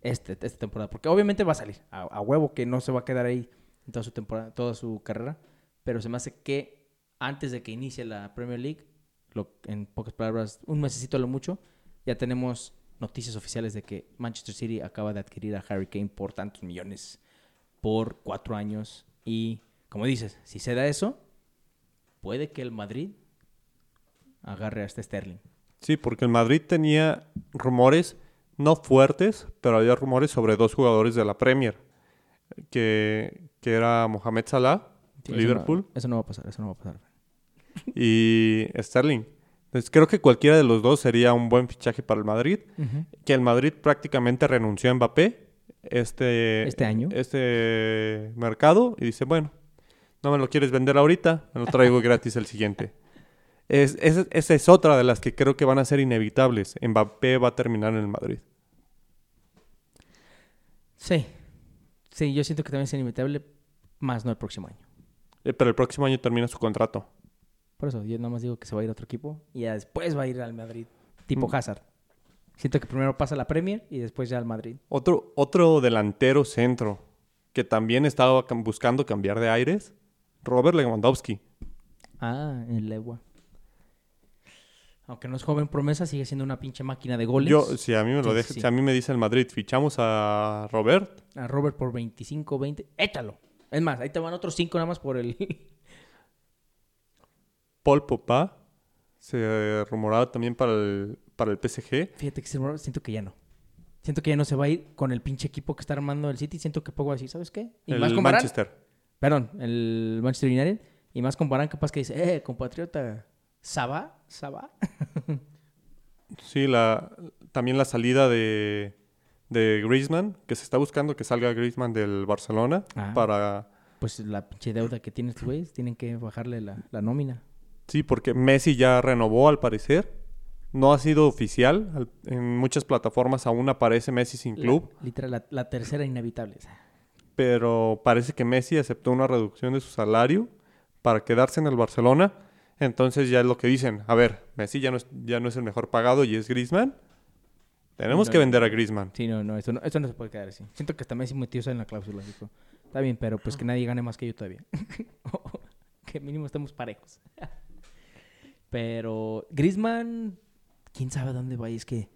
este, esta temporada. Porque obviamente va a salir, a, a huevo que no se va a quedar ahí en toda su temporada, toda su carrera. Pero se me hace que antes de que inicie la Premier League, lo- en pocas palabras, un mesecito a lo mucho, ya tenemos noticias oficiales de que Manchester City acaba de adquirir a Harry Kane por tantos millones por cuatro años. Y como dices, si se da eso, puede que el Madrid agarre a este Sterling. Sí, porque el Madrid tenía rumores no fuertes, pero había rumores sobre dos jugadores de la Premier, que, que era Mohamed Salah, Sí, eso Liverpool, no- Eso no, va a pasar, eso no va a pasar. y Sterling. Entonces creo que cualquiera de los dos sería un buen fichaje para el Madrid, que el Madrid prácticamente renunció a Mbappé este, Este año. este mercado y dice, bueno, no me lo quieres vender ahorita, me lo traigo gratis el siguiente. Es, es- esa es otra de las que creo que van a ser inevitables. Mbappé va a terminar en el Madrid. Sí. Sí, yo siento que también es inevitable, más no el próximo año. Eh, Pero el próximo año termina su contrato. Por eso, yo nada más digo que se va a ir a otro equipo y ya después va a ir al Madrid. Tipo Mm. Hazard. Siento que primero pasa la Premier y después ya al Madrid. Otro, otro delantero centro que también estaba buscando cambiar de aires, Robert Lewandowski. Ah, el Legua. Aunque no es joven promesa, sigue siendo una pinche máquina de goles. Yo, si a mí me lo Sí, deja- sí. si a mí me dice el Madrid, fichamos a Robert, A Robert por 25, 20. Échalo. Es más, ahí te van otros 5 nada más por el... Paul Pogba se rumoraba también para el, para el PSG. Fíjate que se- siento que ya no. Siento que ya no se va a ir con el pinche equipo que está armando el City. Siento que Pogba va a decir, ¿sabes qué? Y el más con Varane. Manchester. Perdón, el Manchester United. Y más con Varane capaz que dice, eh, compatriota, ¿Saba? ¿Saba? Sí, la, también la salida de, de Griezmann, que se está buscando que salga Griezmann del Barcelona Ah. para... Pues la pinche deuda que güeyes, tienen que bajarle la, la nómina. Sí, porque Messi ya renovó al parecer. No ha sido oficial. al- En muchas plataformas aún aparece Messi sin club. La- literal, la, la tercera inevitable. Pero parece que Messi aceptó una reducción de su salario para quedarse en el Barcelona. Entonces ya es lo que dicen. A ver, Messi ya no es, ya no es el mejor pagado y es Griezmann. Tenemos No, que vender a Griezmann. Sí, no, no, esto no, esto no se puede quedar así. Siento que hasta Messi metió eso en la cláusula. dijo, Está bien, pero pues que nadie gane más que yo todavía. que mínimo estemos parejos. pero Griezmann, quién sabe a dónde va. Y es que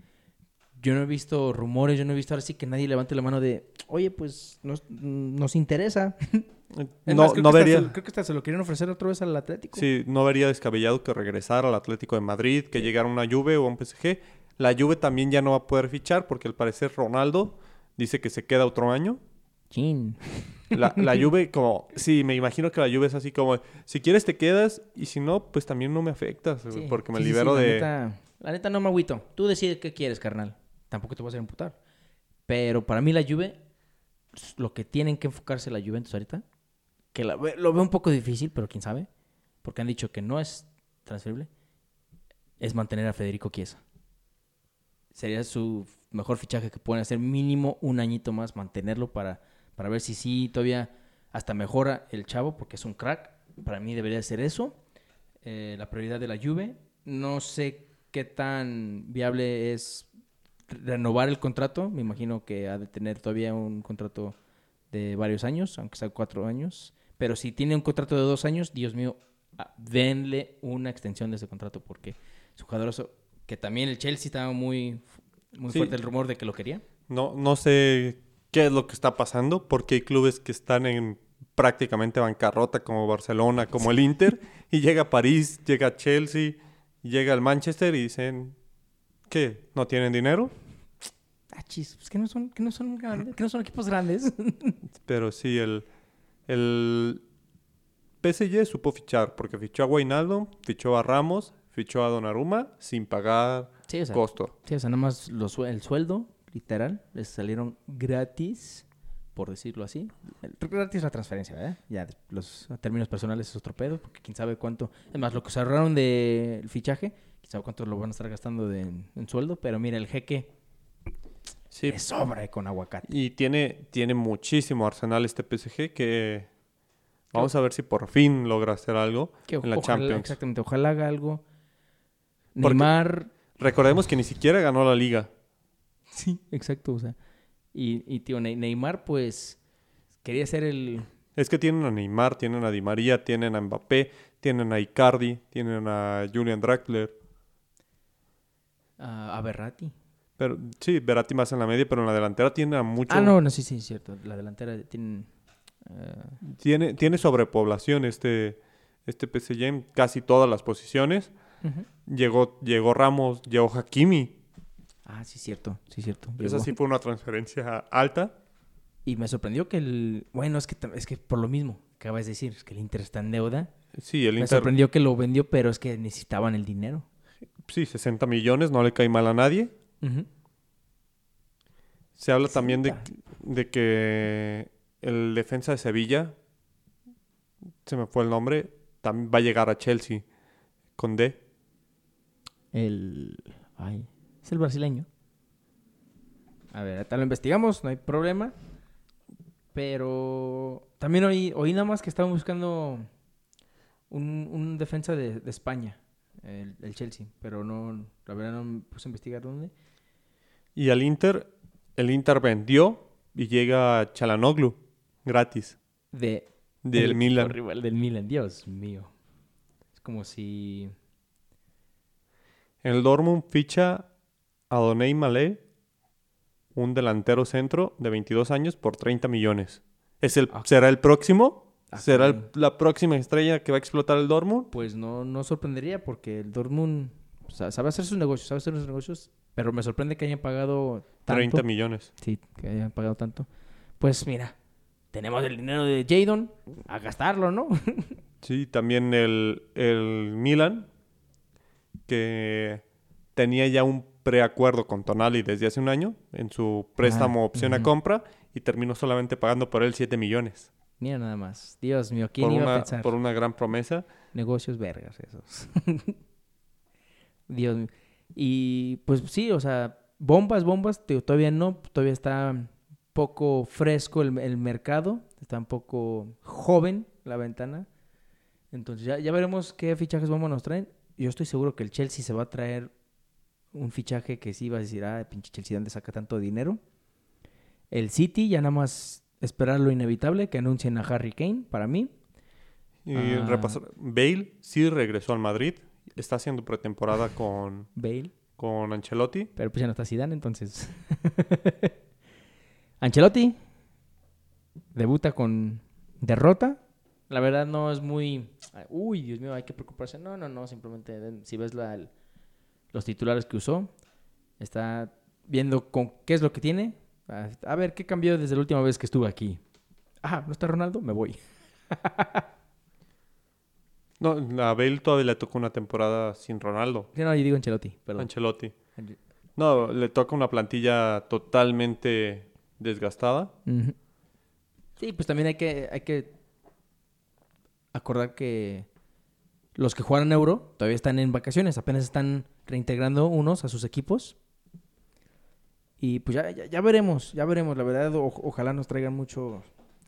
yo no he visto rumores, yo no he visto ahora sí que nadie levante la mano de, oye, pues nos, nos interesa. Es No, más, creo no que hasta vería, se- creo que hasta se lo quieren ofrecer otra vez al Atlético. sí, no vería descabellado que regresara al Atlético de Madrid, que llegara una Juve o un PSG. La Juve también ya no va a poder fichar porque al parecer Ronaldo dice que se queda otro año. Chin. La, la Juve como... Sí, me imagino que la Juve es así como... Si quieres te quedas y si no, pues también no me afectas. Sí, porque me sí, sí, libero sí, la de... Neta, la neta no me agüito. Tú decides qué quieres, carnal. Tampoco te voy a hacer imputar. Pero para mí la Juve, lo que tienen que enfocarse la Juventus ahorita, que la lo veo un poco difícil, pero quién sabe, porque han dicho que no es transferible, es mantener a Federico Chiesa. Sería su mejor fichaje que pueden hacer mínimo un añito más, mantenerlo para, para ver si sí todavía hasta mejora el chavo, porque es un crack. Para mí debería ser eso. Eh, la prioridad de la Juve. No sé qué tan viable es renovar el contrato. Me imagino que ha de tener todavía un contrato de varios años, aunque sea cuatro años. Pero si tiene un contrato de dos años, Dios mío, ah, denle una extensión de ese contrato porque su jugador que también el Chelsea estaba muy, muy Sí. fuerte el rumor de que lo quería. No, no sé qué es lo que está pasando, porque hay clubes que están en prácticamente bancarrota, como Barcelona, como el Inter, y llega París, llega Chelsea, llega el Manchester y dicen, ¿qué? ¿No tienen dinero? Ah, chis, pues que no son, que no son grandes, que no son equipos grandes. Pero sí, el, el PSG supo fichar, porque fichó a Guainaldo, fichó a Ramos, fichó a Donnarumma sin pagar Sí, o sea, costo. sí, o sea, nada más los el sueldo, literal, les salieron gratis, por decirlo así. El- Gratis la transferencia, ¿verdad? Ya de- los términos personales es otro pedo, porque quién sabe cuánto. Es más, lo que se ahorraron del fichaje, quién sabe cuánto lo van a estar gastando de, en sueldo, pero mira, el jeque Sí, le sobra con aguacate. y tiene, tiene muchísimo arsenal este PSG que vamos a ver si por fin logra hacer algo Que en la ojalá- Champions. Exactamente, ojalá haga algo. Porque- Neymar, Recordemos que ni siquiera ganó la liga. sí, exacto, o sea. Y, y tío, Ney- Neymar, pues, quería ser el... Es que tienen a Neymar, tienen a Di María, tienen a Mbappé, tienen a Icardi, tienen a Julian Draxler. a Berratti. Pero sí, Verratti más en la media, pero en la delantera tiene a mucho. Ah, no, no, sí, sí, es cierto. La delantera tiene... eh, Tiene, tiene sobrepoblación este, este PSG en casi todas las posiciones. Llegó, llegó Ramos, llegó Hakimi. Ah, sí, cierto, sí, cierto. Esa Llegó. sí fue una transferencia alta. Y me sorprendió que el... Bueno, es que, es que por lo mismo, que acabas de decir, es que el Inter está en deuda. Sí, el Me Inter. sorprendió que lo vendió, pero es que necesitaban el dinero. Sí, 60 millones, no le cae mal a nadie. Se habla también de, 60. de que el defensa de Sevilla, se me fue el nombre, también va a llegar a Chelsea con D. El... Ay, es el brasileño. A ver, ahorita lo investigamos, no hay problema. Pero también oí, oí nada más que estaban buscando un, un defensa de, de España, el, el Chelsea. Pero no, la verdad no me puse a investigar dónde. Y al Inter, el Inter vendió y llega Chalanoglu gratis De, del el Milan. rival del Milan, Dios mío. Es como si... El Dortmund ficha a Doney Malé, un delantero centro de 22 años por 30 millones. ¿Es el, Ah. ¿Será el próximo? Ah, ¿Será el- la próxima estrella que va a explotar el Dortmund? Pues no, no sorprendería porque el Dortmund o sea, sabe hacer sus negocios, sabe hacer sus negocios, pero me sorprende que hayan pagado tanto. 30 millones. Sí, que hayan pagado tanto. Pues mira, tenemos el dinero de Jadon a gastarlo, ¿no? Sí, también el, el Milan, que tenía ya un preacuerdo con Tonali desde hace un año en su préstamo Ah, opción a compra y terminó solamente pagando por él 7 millones. Mira nada más. Dios mío, ¿quién Por iba a una, pensar? por una gran promesa. Negocios vergas esos. Dios mío. Y pues sí, o sea, bombas, bombas, todavía no, todavía está poco fresco el, el mercado, está un poco joven la ventana. Entonces ya, ya veremos qué fichajes bombas nos traen. Yo estoy seguro que el Chelsea se va a traer un fichaje que sí va a decir, ah, pinche Chelsea, ¿dónde saca tanto dinero? El City ya nada más esperar lo inevitable, que anuncien a Harry Kane, para mí. Y Ah. repasar. Bale sí regresó al Madrid. Está haciendo pretemporada con, Bale. con Ancelotti. Pero pues ya no está Zidane, entonces. Ancelotti debuta con derrota. La verdad no es muy... Uy, Dios mío, hay que preocuparse. No, no, no. Simplemente si ves la, el- los titulares que usó, está viendo con qué es lo que tiene. A, a ver, ¿qué cambió desde la última vez que estuve aquí? Ah, ¿no está Ronaldo? Me voy. No, a Bale todavía le tocó una temporada sin Ronaldo. Sí, no, yo digo Ancelotti, perdón. Ancelotti. No, le toca una plantilla totalmente desgastada. Sí, pues también hay que, hay que acordar que los que juegan euro todavía están en vacaciones, apenas están reintegrando unos a sus equipos. Y pues ya, ya, ya veremos, ya veremos. La verdad, o- ojalá nos traigan mucho,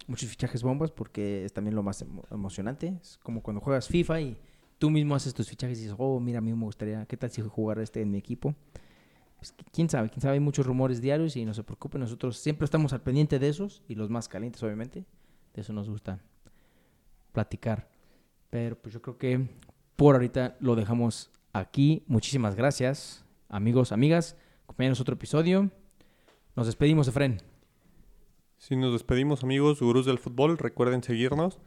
muchos fichajes bombas porque es también lo más emo- emocionante. Es como cuando juegas FIFA y tú mismo haces tus fichajes y dices, oh, mira, a mí me gustaría, ¿qué tal si jugara este en mi equipo? Pues, qui- quién sabe, quién sabe, hay muchos rumores diarios y no se preocupen, nosotros siempre estamos al pendiente de esos y los más calientes, obviamente. De eso nos gusta platicar. Pero pues yo creo que por ahorita lo dejamos aquí. Muchísimas gracias, amigos, amigas. Acompáñanos otro episodio. Nos despedimos, Efren. Si nos despedimos, amigos, gurús del fútbol, recuerden seguirnos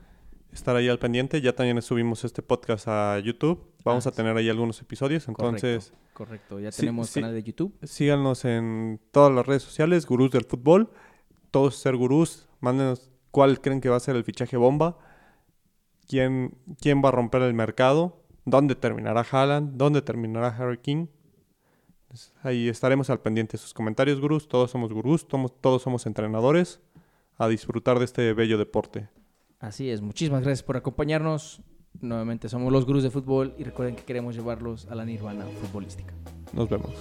estar ahí al pendiente. Ya también subimos este podcast a YouTube. Vamos Ah, a tener ahí algunos episodios. Entonces, Correcto, correcto. ya Sí, tenemos sí. canal de YouTube. síganos en todas las redes sociales, Gurús del Fútbol. Todos ser gurús. Mándenos cuál creen que va a ser el fichaje bomba. ¿Quién, quién va a romper el mercado? ¿Dónde terminará Haaland? ¿Dónde terminará Harry King? Ahí estaremos al pendiente de sus comentarios, gurús. Todos somos gurús, todos, todos somos entrenadores. A disfrutar de este bello deporte. Así es, muchísimas gracias por acompañarnos. Nuevamente somos los gurús de fútbol y recuerden que queremos llevarlos a la nirvana futbolística. Nos vemos.